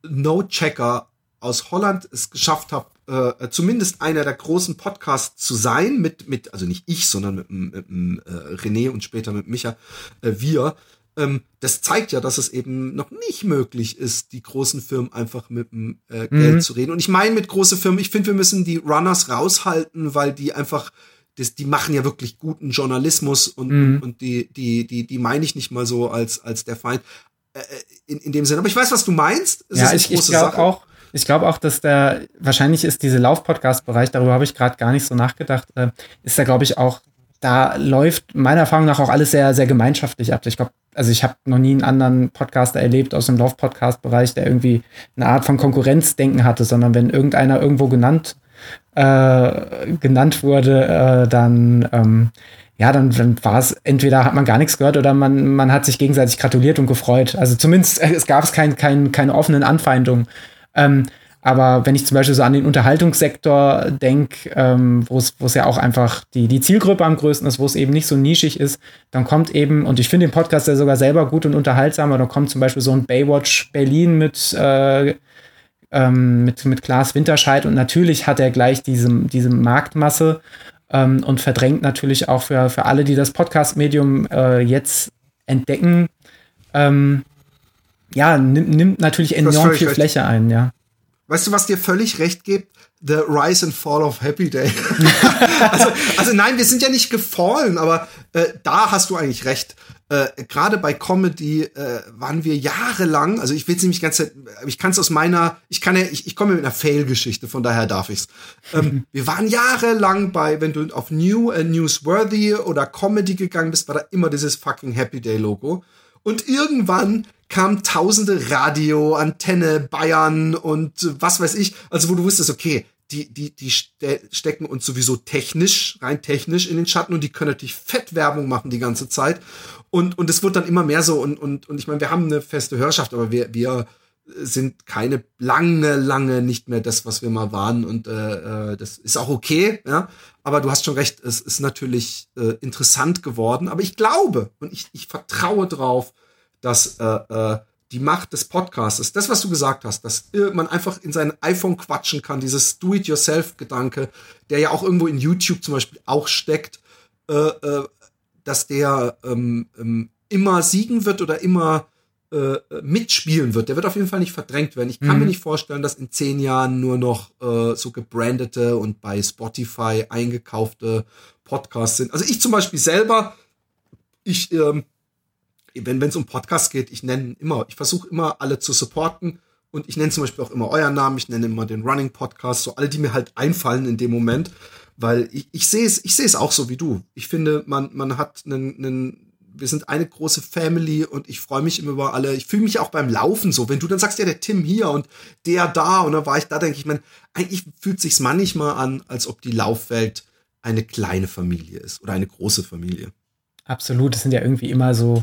No-Checker aus Holland es geschafft habe, äh, zumindest einer der großen Podcasts zu sein, mit, mit, also nicht ich, sondern mit, mit, mit äh, René und später mit Micha, äh, wir, ähm, das zeigt ja, dass es eben noch nicht möglich ist, die großen Firmen einfach mit dem äh, Geld mhm. zu reden. Und ich meine mit große Firmen, ich finde, wir müssen die Runners raushalten, weil die einfach, das, die machen ja wirklich guten Journalismus und, mhm. und, die, die, die, die meine ich nicht mal so als, als der Feind. äh, in, in dem Sinne. Aber ich weiß, was du meinst. Es ja, ich, ich glaube auch, ich glaube auch, dass der, wahrscheinlich ist diese Lauf-Podcast-Bereich, darüber habe ich gerade gar nicht so nachgedacht, äh, ist da, glaube ich, auch, da läuft meiner Erfahrung nach auch alles sehr, sehr gemeinschaftlich ab. Ich glaube, also ich habe noch nie einen anderen Podcaster erlebt aus dem Lauf-Podcast-Bereich, der irgendwie eine Art von Konkurrenzdenken hatte, sondern wenn irgendeiner irgendwo genannt, äh, genannt wurde, äh, dann ähm, ja, dann, dann war es, entweder hat man gar nichts gehört oder man, man hat sich gegenseitig gratuliert und gefreut. Also zumindest, äh, es gab es kein, kein, keine offenen Anfeindungen. Ähm, aber wenn ich zum Beispiel so an den Unterhaltungssektor denke, ähm, wo es ja auch einfach die, die Zielgruppe am größten ist, wo es eben nicht so nischig ist, dann kommt eben, und ich finde den Podcast ja sogar selber gut und unterhaltsam, aber dann kommt zum Beispiel so ein Baywatch Berlin mit, äh, ähm, mit, mit Klaas Winterscheid und natürlich hat er gleich diese, diese Marktmasse ähm, und verdrängt natürlich auch für, für alle, die das Podcast-Medium äh, jetzt entdecken, ähm, ja, nimmt, nimmt natürlich enorm viel. Fläche ein, ja. Weißt du, was dir völlig recht gibt? The Rise and Fall of Happy Day. also, also nein, wir sind ja nicht gefallen, aber äh, da hast du eigentlich recht. Äh, Gerade bei Comedy äh, waren wir jahrelang, also ich will es nicht ganz, ich kann es aus meiner, ich kann ja, ich, ich komme mit einer Fail-Geschichte, von daher darf ich's. Ähm, wir waren jahrelang bei, wenn du auf New, äh, Newsworthy oder Comedy gegangen bist, war da immer dieses fucking Happy Day Logo. Und irgendwann kam tausende Radio, Antenne, Bayern und was weiß ich, also wo du wusstest, okay, die, die, die ste stecken uns sowieso technisch, rein technisch in den Schatten und die können natürlich Fettwerbung machen die ganze Zeit. Und, und es wird dann immer mehr so und, und, und ich meine, wir haben eine feste Hörerschaft, aber wir, wir sind keine lange, lange nicht mehr das, was wir mal waren. Und äh, äh das ist auch okay, ja. Aber du hast schon recht, es ist natürlich äh, interessant geworden. Aber ich glaube und ich, ich vertraue drauf, dass äh, äh, die Macht des Podcasts, das, was du gesagt hast, dass man einfach in sein iPhone quatschen kann, dieses Do-it-yourself-Gedanke, der ja auch irgendwo in YouTube zum Beispiel auch steckt, äh, äh, dass der ähm, ähm, immer siegen wird oder immer äh, mitspielen wird. Der wird auf jeden Fall nicht verdrängt werden. Ich kann mhm. mir nicht vorstellen, dass in zehn Jahren nur noch äh, so gebrandete und bei Spotify eingekaufte Podcasts sind. Also ich zum Beispiel selber, ich ähm, wenn es um Podcasts geht, ich nenne immer, ich versuche immer alle zu supporten und ich nenne zum Beispiel auch immer euren Namen, ich nenne immer den Running Podcast, so alle, die mir halt einfallen in dem Moment, weil ich, ich sehe es, ich sehe es auch so wie du. Ich finde, man, man hat einen, einen wir sind eine große Family und ich freue mich immer über alle. Ich fühle mich auch beim Laufen so. Wenn du dann sagst, ja, der Tim hier und der da und dann war ich da, denke ich, man, eigentlich fühlt sich's manchmal an, als ob die Laufwelt eine kleine Familie ist oder eine große Familie. Absolut. Es sind ja irgendwie immer so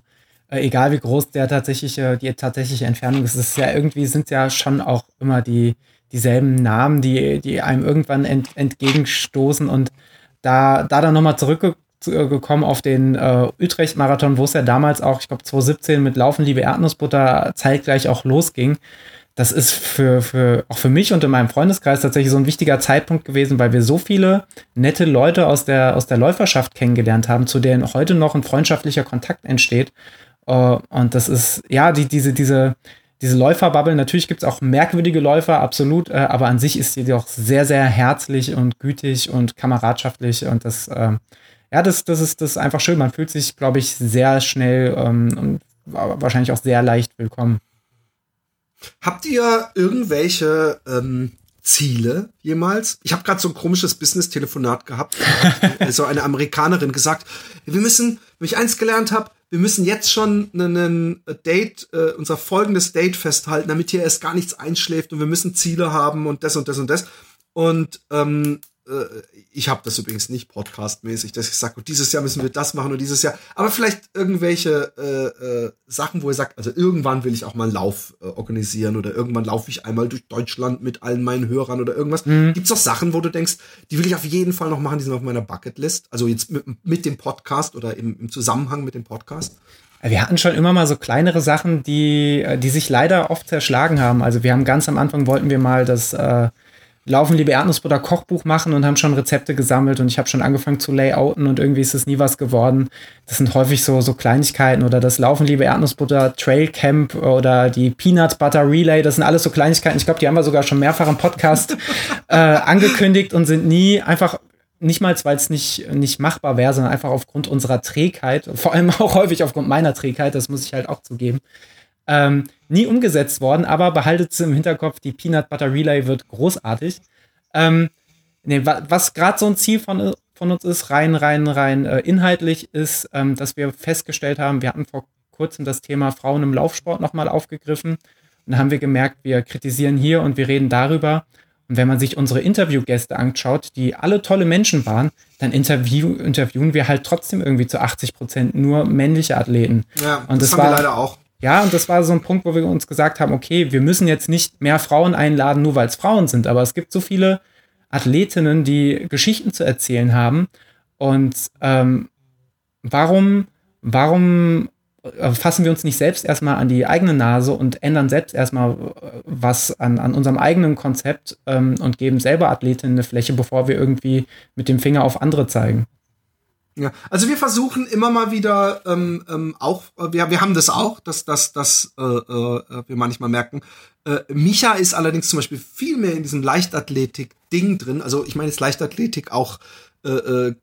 äh, egal wie groß der tatsächliche, die tatsächliche Entfernung ist, ist ja irgendwie sind ja schon auch immer die dieselben Namen, die, die einem irgendwann ent, entgegenstoßen und da, da dann nochmal zurückgekommen auf den äh, Utrecht-Marathon, wo es ja damals auch, ich glaube 2017 mit Laufen, liebe Erdnussbutter zeitgleich auch losging. Das ist für, für, auch für mich und in meinem Freundeskreis tatsächlich so ein wichtiger Zeitpunkt gewesen, weil wir so viele nette Leute aus der, aus der Läuferschaft kennengelernt haben, zu denen heute noch ein freundschaftlicher Kontakt entsteht. Uh, und das ist, ja, die, diese, diese, diese Läuferbubble, natürlich gibt es auch merkwürdige Läufer, absolut, äh, aber an sich ist sie doch sehr, sehr herzlich und gütig und kameradschaftlich und das, äh, ja, das, das, ist, das ist einfach schön. Man fühlt sich, glaube ich, sehr schnell ähm, und wahrscheinlich auch sehr leicht willkommen. Habt ihr irgendwelche ähm, Ziele jemals? Ich habe gerade so ein komisches Business-Telefonat gehabt. so eine Amerikanerin gesagt, wir müssen, wenn ich eins gelernt habe, wir müssen jetzt schon einen Date, äh, unser folgendes Date festhalten, damit hier erst gar nichts einschläft und wir müssen Ziele haben und das und das und das. Und ähm, äh, ich habe das übrigens nicht podcastmäßig, dass ich sage, dieses Jahr müssen wir das machen und dieses Jahr. Aber vielleicht irgendwelche äh, äh, Sachen, wo ihr sagt, also irgendwann will ich auch mal einen Lauf äh, organisieren oder irgendwann laufe ich einmal durch Deutschland mit allen meinen Hörern oder irgendwas. Mhm. Gibt es auch Sachen, wo du denkst, die will ich auf jeden Fall noch machen, die sind auf meiner Bucketlist? Also jetzt mit, mit dem Podcast oder im, im Zusammenhang mit dem Podcast? Wir hatten schon immer mal so kleinere Sachen, die, die sich leider oft zerschlagen haben. Also wir haben ganz am Anfang wollten wir mal das äh, Laufen liebe Erdnussbutter Kochbuch machen und haben schon Rezepte gesammelt und ich habe schon angefangen zu layouten und irgendwie ist es nie was geworden. Das sind häufig so, so Kleinigkeiten oder das Laufen liebe Erdnussbutter Trail Camp oder die Peanut Butter Relay, das sind alles so Kleinigkeiten. Ich glaube, die haben wir sogar schon mehrfach im Podcast äh, angekündigt und sind nie einfach nicht mal, weil es nicht, nicht machbar wäre, sondern einfach aufgrund unserer Trägheit, vor allem auch häufig aufgrund meiner Trägheit, das muss ich halt auch zugeben, Ähm, nie umgesetzt worden, aber behaltet es im Hinterkopf, die Peanut Butter Relay wird großartig. Ähm, nee, was gerade so ein Ziel von, von uns ist, rein, rein, rein äh, inhaltlich, ist, ähm, dass wir festgestellt haben, wir hatten vor kurzem das Thema Frauen im Laufsport nochmal aufgegriffen. Und da haben wir gemerkt, wir kritisieren hier und wir reden darüber. Und wenn man sich unsere Interviewgäste anschaut, die alle tolle Menschen waren, dann interview interviewen wir halt trotzdem irgendwie zu 80 Prozent nur männliche Athleten. Ja, und das, das haben war, wir leider auch. Ja, und das war so ein Punkt, wo wir uns gesagt haben, okay, wir müssen jetzt nicht mehr Frauen einladen, nur weil es Frauen sind, aber es gibt so viele Athletinnen, die Geschichten zu erzählen haben. Und ähm, warum, warum äh, fassen wir uns nicht selbst erstmal an die eigene Nase und ändern selbst erstmal äh, was an, an unserem eigenen Konzept ähm, und geben selber Athletinnen eine Fläche, bevor wir irgendwie mit dem Finger auf andere zeigen? Ja, also wir versuchen immer mal wieder ähm, ähm, auch, wir, wir haben das auch, dass, dass, dass äh, äh, wir manchmal merken, äh, Micha ist allerdings zum Beispiel viel mehr in diesem Leichtathletik-Ding drin. Also ich meine jetzt Leichtathletik auch äh, äh,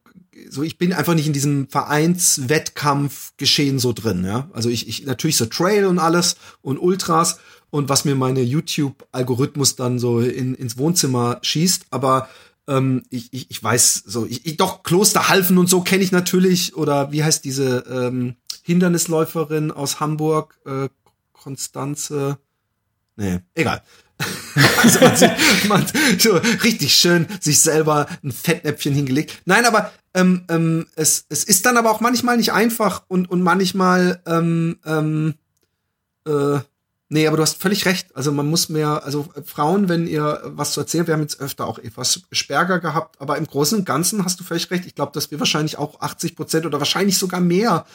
so ich bin einfach nicht in diesem Vereinswettkampf-Geschehen so drin, ja. Also ich, ich natürlich so Trail und alles und Ultras und was mir meine YouTube-Algorithmus dann so in, ins Wohnzimmer schießt, aber ähm, ich, ich, ich weiß so, ich, ich doch Klosterhalfen und so kenne ich natürlich oder wie heißt diese ähm, Hindernisläuferin aus Hamburg, äh, Konstanze, nee, egal. also man, sieht, man so richtig schön sich selber ein Fettnäpfchen hingelegt. Nein, aber ähm, ähm, es, es ist dann aber auch manchmal nicht einfach und, und manchmal ähm, ähm, äh, Nee, aber du hast völlig recht. Also man muss mehr, also Frauen, wenn ihr was zu erzählen, wir haben jetzt öfter auch etwas Sperger gehabt, aber im Großen und Ganzen hast du völlig recht. Ich glaube, dass wir wahrscheinlich auch 80 Prozent oder wahrscheinlich sogar mehr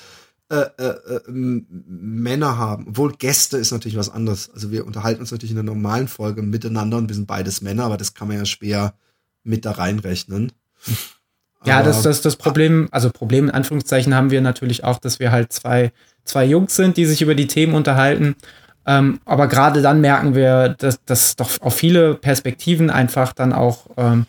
äh, äh, äh Männer haben. Obwohl Gäste ist natürlich was anderes. Also wir unterhalten uns natürlich in der normalen Folge miteinander und wir sind beides Männer, aber das kann man ja schwer mit da reinrechnen. Ja, das, das, das Problem, also Problem in Anführungszeichen haben wir natürlich auch, dass wir halt zwei, zwei Jungs sind, die sich über die Themen unterhalten. Ähm, aber gerade dann merken wir, dass, dass doch auf viele Perspektiven einfach dann auch ähm,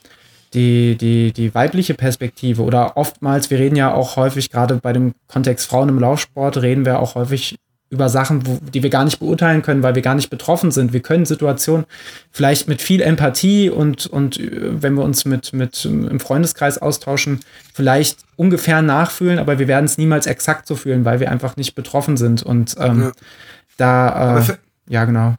die, die, die weibliche Perspektive oder oftmals, wir reden ja auch häufig, gerade bei dem Kontext Frauen im Laufsport, reden wir auch häufig über Sachen, wo, die wir gar nicht beurteilen können, weil wir gar nicht betroffen sind. Wir können Situationen vielleicht mit viel Empathie und, und äh, wenn wir uns mit, mit im Freundeskreis austauschen, vielleicht ungefähr nachfühlen, aber wir werden es niemals exakt so fühlen, weil wir einfach nicht betroffen sind. Und ähm, ja. Da, äh, ja, genau.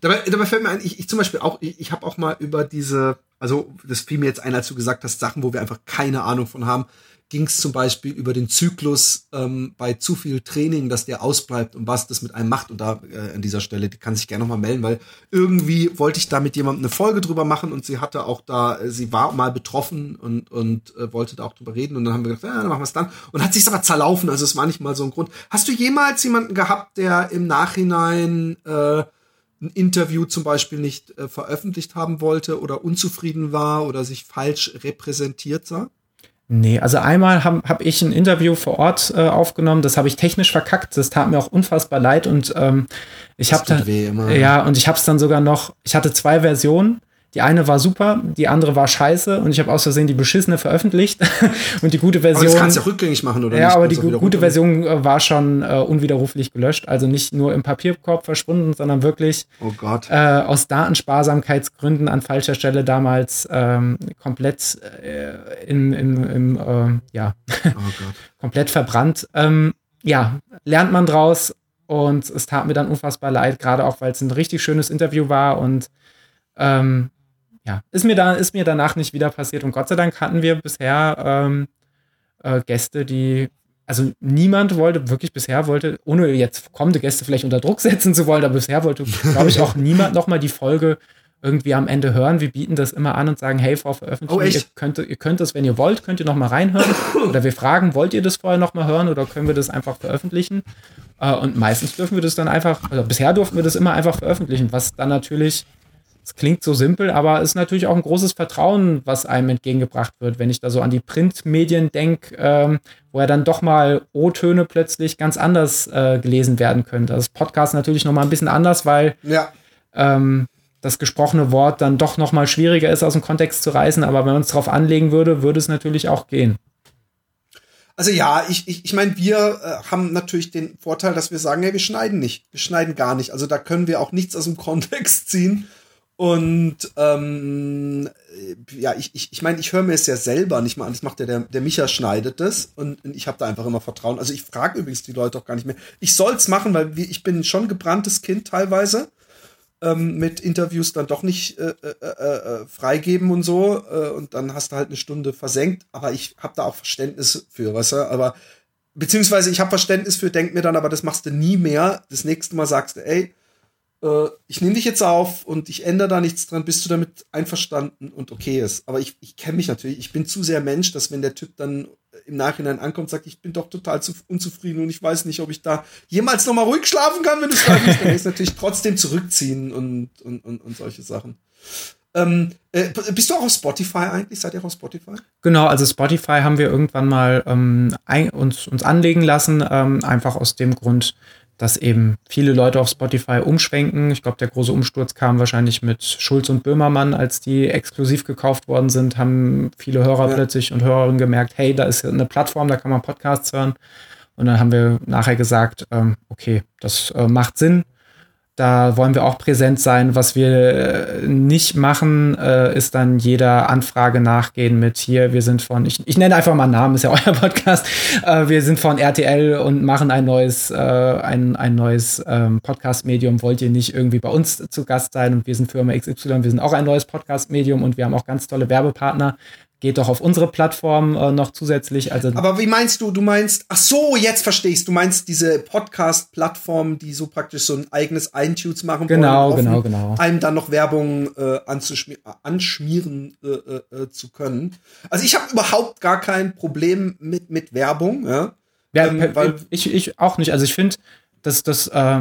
Dabei, dabei fällt mir ein, ich, ich zum Beispiel auch, ich, ich habe auch mal über diese, also das fiel mir jetzt ein, als du gesagt hast, Sachen, wo wir einfach keine Ahnung von haben, ging es zum Beispiel über den Zyklus ähm, bei zu viel Training, dass der ausbleibt und was das mit einem macht. Und da äh, an dieser Stelle, die kann sich gerne nochmal melden, weil irgendwie wollte ich da mit jemandem eine Folge drüber machen und sie hatte auch da, äh, sie war mal betroffen und, und äh, wollte da auch drüber reden. Und dann haben wir gesagt, ja, dann machen wir es dann. Und hat sich aber zerlaufen, also es war nicht mal so ein Grund. Hast du jemals jemanden gehabt, der im Nachhinein äh, ein Interview zum Beispiel nicht äh, veröffentlicht haben wollte oder unzufrieden war oder sich falsch repräsentiert sah? Nee, also einmal habe hab ich ein Interview vor Ort äh, aufgenommen, das habe ich technisch verkackt, das tat mir auch unfassbar leid. Und ähm, ich habe ja und ich habe es dann sogar noch, ich hatte zwei Versionen die eine war super, die andere war scheiße und ich habe aus Versehen die beschissene veröffentlicht und die gute Version. Aber das kannst du ja rückgängig machen, oder? Ja, nicht? aber die gute Version äh, war schon äh, unwiderruflich gelöscht. Also nicht nur im Papierkorb verschwunden, sondern wirklich oh Gott. Äh, aus Datensparsamkeitsgründen an falscher Stelle damals ähm, komplett äh, in, in, im, äh, ja, oh komplett verbrannt. Ähm, ja, lernt man draus und es tat mir dann unfassbar leid, gerade auch, weil es ein richtig schönes Interview war und ähm, ja, ist mir, da, ist mir danach nicht wieder passiert. Und Gott sei Dank hatten wir bisher ähm, äh, Gäste, die, also niemand wollte, wirklich bisher wollte, ohne jetzt kommende Gäste vielleicht unter Druck setzen zu wollen, aber bisher wollte, glaube ich, auch niemand nochmal die Folge irgendwie am Ende hören. Wir bieten das immer an und sagen, hey, Frau Veröffentlichung, oh, ihr, könnt, ihr könnt das, wenn ihr wollt, könnt ihr nochmal reinhören. Oder wir fragen, wollt ihr das vorher nochmal hören oder können wir das einfach veröffentlichen? Äh, und meistens dürfen wir das dann einfach, also bisher durften wir das immer einfach veröffentlichen, was dann natürlich es klingt so simpel, aber es ist natürlich auch ein großes Vertrauen, was einem entgegengebracht wird. Wenn ich da so an die Printmedien denke, ähm, wo ja dann doch mal O-Töne plötzlich ganz anders äh, gelesen werden können. Das Podcast natürlich noch mal ein bisschen anders, weil ja. ähm, das gesprochene Wort dann doch noch mal schwieriger ist, aus dem Kontext zu reißen. Aber wenn man es darauf anlegen würde, würde es natürlich auch gehen. Also ja, ich, ich, ich meine, wir äh, haben natürlich den Vorteil, dass wir sagen, ja, wir schneiden nicht. Wir schneiden gar nicht. Also da können wir auch nichts aus dem Kontext ziehen. Und ähm, ja, ich, ich, ich meine, ich höre mir es ja selber nicht mal an. Das macht ja der, der Micha schneidet das und, und ich habe da einfach immer Vertrauen. Also ich frage übrigens die Leute auch gar nicht mehr. Ich soll's machen, weil ich bin schon gebranntes Kind teilweise ähm, mit Interviews dann doch nicht äh, äh, äh, äh, freigeben und so. Äh, und dann hast du halt eine Stunde versenkt. Aber ich habe da auch Verständnis für, weißt du? Aber beziehungsweise ich habe Verständnis für, denk mir dann, aber das machst du nie mehr. Das nächste Mal sagst du, ey, äh, ich nehme dich jetzt auf und ich ändere da nichts dran, bist du damit einverstanden und okay ist. Aber ich, ich kenne mich natürlich, ich bin zu sehr Mensch, dass wenn der Typ dann im Nachhinein ankommt, sagt, ich bin doch total zu, unzufrieden und ich weiß nicht, ob ich da jemals noch mal ruhig schlafen kann, wenn du es nicht, dann ist natürlich trotzdem zurückziehen und, und, und, und solche Sachen. Ähm, äh, bist du auch auf Spotify eigentlich? Seid ihr auf Spotify? Genau, also Spotify haben wir irgendwann mal ähm, ein, uns, uns anlegen lassen, ähm, einfach aus dem Grund, dass eben viele Leute auf Spotify umschwenken. Ich glaube, der große Umsturz kam wahrscheinlich mit Schulz und Böhmermann, als die exklusiv gekauft worden sind, haben viele Hörer ja. plötzlich und Hörerinnen gemerkt, hey, da ist eine Plattform, da kann man Podcasts hören. Und dann haben wir nachher gesagt, ähm, okay, das äh, macht Sinn. Da wollen wir auch präsent sein. Was wir äh, nicht machen, äh, ist dann jeder Anfrage nachgehen mit hier, wir sind von, ich, ich nenne einfach mal Namen, ist ja euer Podcast. Äh, wir sind von RTL und machen ein neues, ein, ein neues ähm, Podcast-Medium. Wollt ihr nicht irgendwie bei uns zu Gast sein? Und wir sind Firma XY, wir sind auch ein neues Podcast-Medium und wir haben auch ganz tolle Werbepartner geht doch auf unsere Plattform äh, noch zusätzlich. Also Aber wie meinst du? Du meinst, ach so, jetzt verstehe ich. Du meinst diese Podcast-Plattform, die so praktisch so ein eigenes iTunes machen genau, wollen, genau, genau. einem dann noch Werbung äh, anzuschmier anschmieren äh, äh, äh, zu können. Also ich habe überhaupt gar kein Problem mit mit Werbung. Ja, ja ähm, weil ich ich auch nicht. Also ich finde, dass das äh,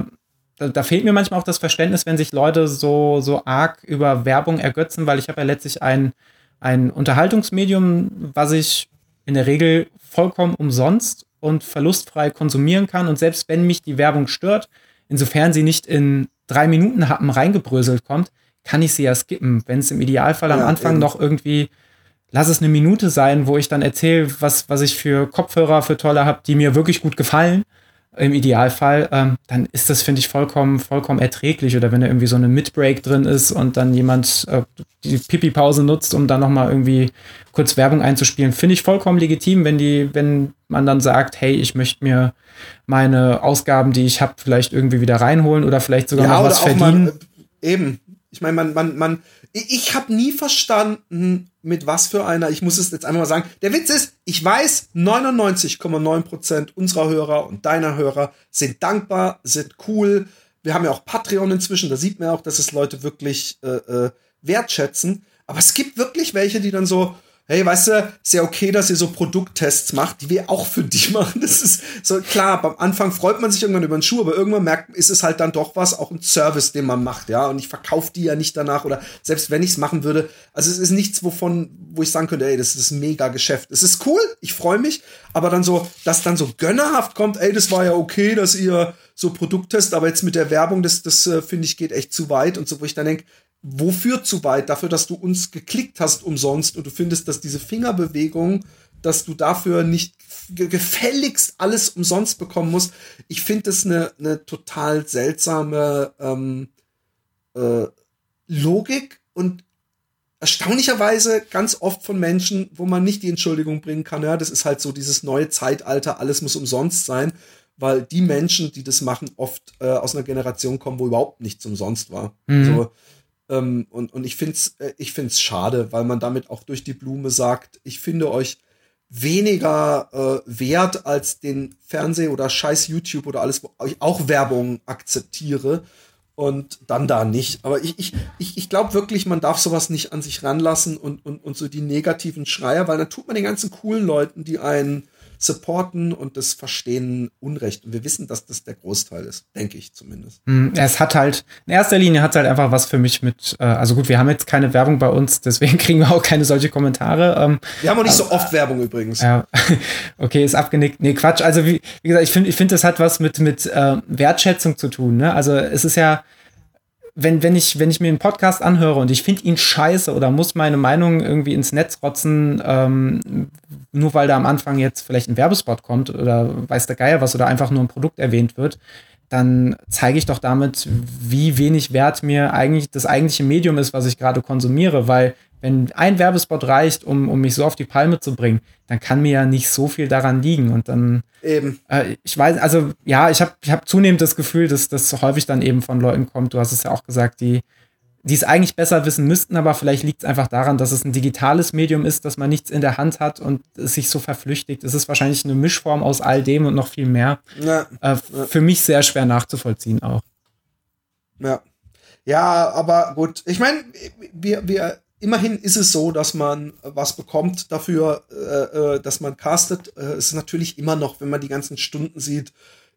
da, da, fehlt mir manchmal auch das Verständnis, wenn sich Leute so, so arg über Werbung ergötzen, weil ich habe ja letztlich ein, ein Unterhaltungsmedium, was ich in der Regel vollkommen umsonst und verlustfrei konsumieren kann. Und selbst wenn mich die Werbung stört, insofern sie nicht in drei Minuten Happen reingebröselt kommt, kann ich sie ja skippen. Wenn es im Idealfall am Anfang eben. noch irgendwie, lass es eine Minute sein, wo ich dann erzähle, was, was ich für Kopfhörer für tolle habe, die mir wirklich gut gefallen im Idealfall, ähm, dann ist das, finde ich, vollkommen, vollkommen erträglich. Oder wenn da irgendwie so eine Mid-Break drin ist und dann jemand äh, die Pipi-Pause nutzt, um dann nochmal irgendwie kurz Werbung einzuspielen, finde ich vollkommen legitim, wenn die, wenn man dann sagt, hey, ich möchte mir meine Ausgaben, die ich habe, vielleicht irgendwie wieder reinholen oder vielleicht sogar ja, noch was verdienen. Mal, äh, eben. Ich meine, man, man, man, ich habe nie verstanden, mit was für einer, ich muss es jetzt einmal mal sagen. Der Witz ist, ich weiß, 99,9% unserer Hörer und deiner Hörer sind dankbar, sind cool. Wir haben ja auch Patreon inzwischen, da sieht man auch, dass es Leute wirklich äh, äh, wertschätzen. Aber es gibt wirklich welche, die dann so, hey, weißt du, ist ja okay, dass ihr so Produkttests macht, die wir auch für dich machen. Das ist so klar, am Anfang freut man sich irgendwann über einen Schuh, aber irgendwann merkt, ist es halt dann doch was, auch ein Service, den man macht, ja. Und ich verkaufe die ja nicht danach oder selbst wenn ich es machen würde. Also es ist nichts, wovon, wo ich sagen könnte, ey, das ist ein mega Geschäft. Es ist cool, ich freue mich, aber dann so, dass dann so gönnerhaft kommt, ey, das war ja okay, dass ihr so Produkttest, aber jetzt mit der Werbung, das, das äh, finde ich geht echt zu weit und so, wo ich dann denke, wofür zu weit? Dafür, dass du uns geklickt hast umsonst und du findest, dass diese Fingerbewegung, dass du dafür nicht gefälligst alles umsonst bekommen musst. Ich finde das eine, eine total seltsame ähm, äh, Logik und erstaunlicherweise ganz oft von Menschen, wo man nicht die Entschuldigung bringen kann, ja, das ist halt so dieses neue Zeitalter, alles muss umsonst sein, weil die Menschen, die das machen, oft äh, aus einer Generation kommen, wo überhaupt nichts umsonst war. Mhm. So, ähm, und, und ich finde es äh, ich find's schade, weil man damit auch durch die Blume sagt, ich finde euch weniger äh, wert als den Fernseh oder scheiß YouTube oder alles, wo ich auch Werbung akzeptiere und dann da nicht. Aber ich, ich, ich, ich glaube wirklich, man darf sowas nicht an sich ranlassen und, und, und so die negativen Schreier, weil dann tut man den ganzen coolen Leuten, die einen supporten und das Verstehen Unrecht. Und wir wissen, dass das der Großteil ist, denke ich zumindest. Hm, es hat halt, in erster Linie hat es halt einfach was für mich mit, äh, also gut, wir haben jetzt keine Werbung bei uns, deswegen kriegen wir auch keine solche Kommentare. Ähm, wir haben auch nicht aber, so oft Werbung übrigens. Ja, okay, ist abgenickt. Nee, Quatsch. Also wie, wie gesagt, ich finde, ich finde, das hat was mit, mit äh, Wertschätzung zu tun. Ne? Also es ist ja, wenn, wenn, ich, wenn ich mir einen Podcast anhöre und ich finde ihn scheiße oder muss meine Meinung irgendwie ins Netz rotzen, ähm, nur weil da am Anfang jetzt vielleicht ein Werbespot kommt oder weiß der Geier was oder einfach nur ein Produkt erwähnt wird, dann zeige ich doch damit, wie wenig wert mir eigentlich das eigentliche Medium ist, was ich gerade konsumiere, weil wenn ein Werbespot reicht, um, um mich so auf die Palme zu bringen, dann kann mir ja nicht so viel daran liegen. Und dann, eben. Äh, ich weiß, also ja, ich habe ich hab zunehmend das Gefühl, dass das häufig dann eben von Leuten kommt, du hast es ja auch gesagt, die, die es eigentlich besser wissen müssten, aber vielleicht liegt es einfach daran, dass es ein digitales Medium ist, dass man nichts in der Hand hat und es sich so verflüchtigt. Es ist wahrscheinlich eine Mischform aus all dem und noch viel mehr. Ja, äh. Für mich sehr schwer nachzuvollziehen auch. Ja. Ja, aber gut. Ich meine, wir, wir immerhin ist es so, dass man was bekommt dafür, äh, äh, dass man castet. Äh, es ist natürlich immer noch, wenn man die ganzen Stunden sieht,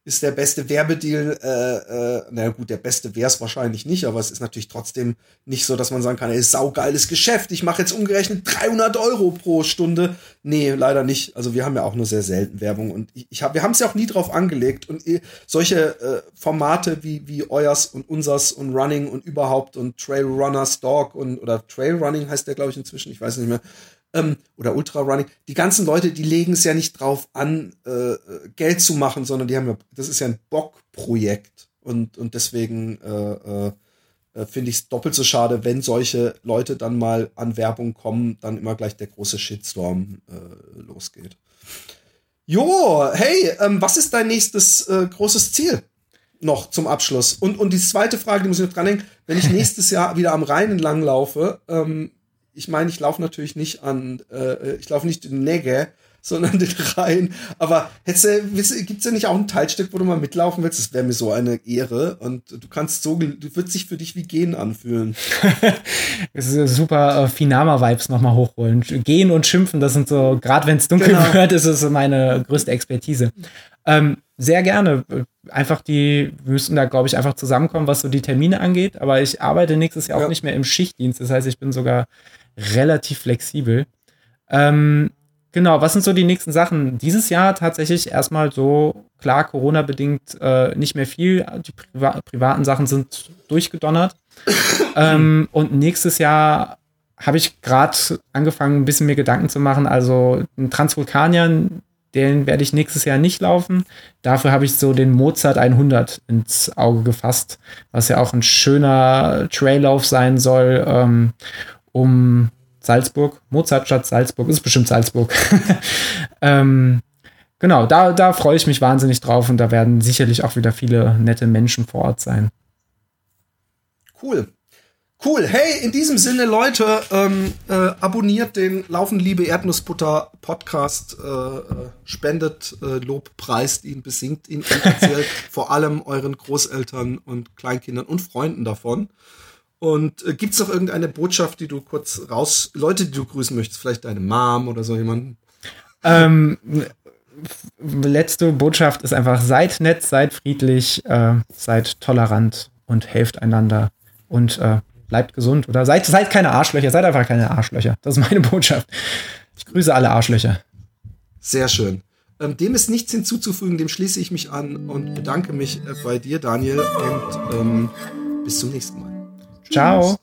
ist der beste Werbedeal, äh, äh, na gut, der beste wäre es wahrscheinlich nicht, aber es ist natürlich trotzdem nicht so, dass man sagen kann, ey, saugeiles Geschäft, ich mache jetzt umgerechnet 300 Euro pro Stunde. Nee, leider nicht. Also wir haben ja auch nur sehr selten Werbung und ich, ich hab, wir haben es ja auch nie drauf angelegt und eh, solche äh, Formate wie, wie euers und unsers und Running und überhaupt und Trailrunners Dog und oder Trailrunning heißt der, glaube ich, inzwischen, ich weiß nicht mehr, ähm, oder Ultra Running, die ganzen Leute, die legen es ja nicht drauf an, äh, Geld zu machen, sondern die haben ja, das ist ja ein Bockprojekt. Und, und deswegen äh, äh, finde ich es doppelt so schade, wenn solche Leute dann mal an Werbung kommen, dann immer gleich der große Shitstorm äh, losgeht. Jo, hey, ähm, was ist dein nächstes äh, großes Ziel? Noch zum Abschluss. Und, und die zweite Frage, die muss ich noch dranhängen, wenn ich nächstes Jahr wieder am Rhein entlang laufe, ähm, ich meine, ich laufe natürlich nicht an, äh, ich laufe nicht den Negge, sondern den Rhein. Aber gibt es ja nicht auch ein Teilstück, wo du mal mitlaufen willst? Das wäre mir so eine Ehre. Und du kannst so, du wird sich für dich wie Gehen anfühlen. das ist super äh, Finama-Vibes nochmal hochholen. Gehen und schimpfen, das sind so, gerade wenn es dunkel genau. wird, ist es meine größte Expertise. Ähm, sehr gerne. Einfach die, wir müssen da, glaube ich, einfach zusammenkommen, was so die Termine angeht. Aber ich arbeite nächstes Jahr ja. auch nicht mehr im Schichtdienst. Das heißt, ich bin sogar relativ flexibel. Ähm, genau, was sind so die nächsten Sachen? Dieses Jahr tatsächlich erstmal so, klar, Corona-bedingt äh, nicht mehr viel. Die Priva privaten Sachen sind durchgedonnert. ähm, und nächstes Jahr habe ich gerade angefangen, ein bisschen mir Gedanken zu machen. Also ein Transvulkanier, den werde ich nächstes Jahr nicht laufen. Dafür habe ich so den Mozart 100 ins Auge gefasst, was ja auch ein schöner Traillauf sein soll. Ähm, um Salzburg, Mozartstadt Salzburg, ist bestimmt Salzburg. ähm, genau, da, da freue ich mich wahnsinnig drauf und da werden sicherlich auch wieder viele nette Menschen vor Ort sein. Cool. Cool. Hey, in diesem Sinne, Leute, ähm, äh, abonniert den Laufen Liebe Erdnussbutter Podcast, äh, äh spendet, äh, Lob, preist ihn, besingt ihn erzählt vor allem euren Großeltern und Kleinkindern und Freunden davon. Und äh, gibt es noch irgendeine Botschaft, die du kurz raus, Leute, die du grüßen möchtest, vielleicht deine Mom oder so jemanden? Ähm, letzte Botschaft ist einfach, seid nett, seid friedlich, äh, seid tolerant und helft einander und äh, bleibt gesund oder seid, seid keine Arschlöcher, seid einfach keine Arschlöcher. Das ist meine Botschaft. Ich grüße alle Arschlöcher. Sehr schön. Ähm, dem ist nichts hinzuzufügen, dem schließe ich mich an und bedanke mich äh, bei dir, Daniel, und ähm, bis zum nächsten Mal. Tschüss. Ciao.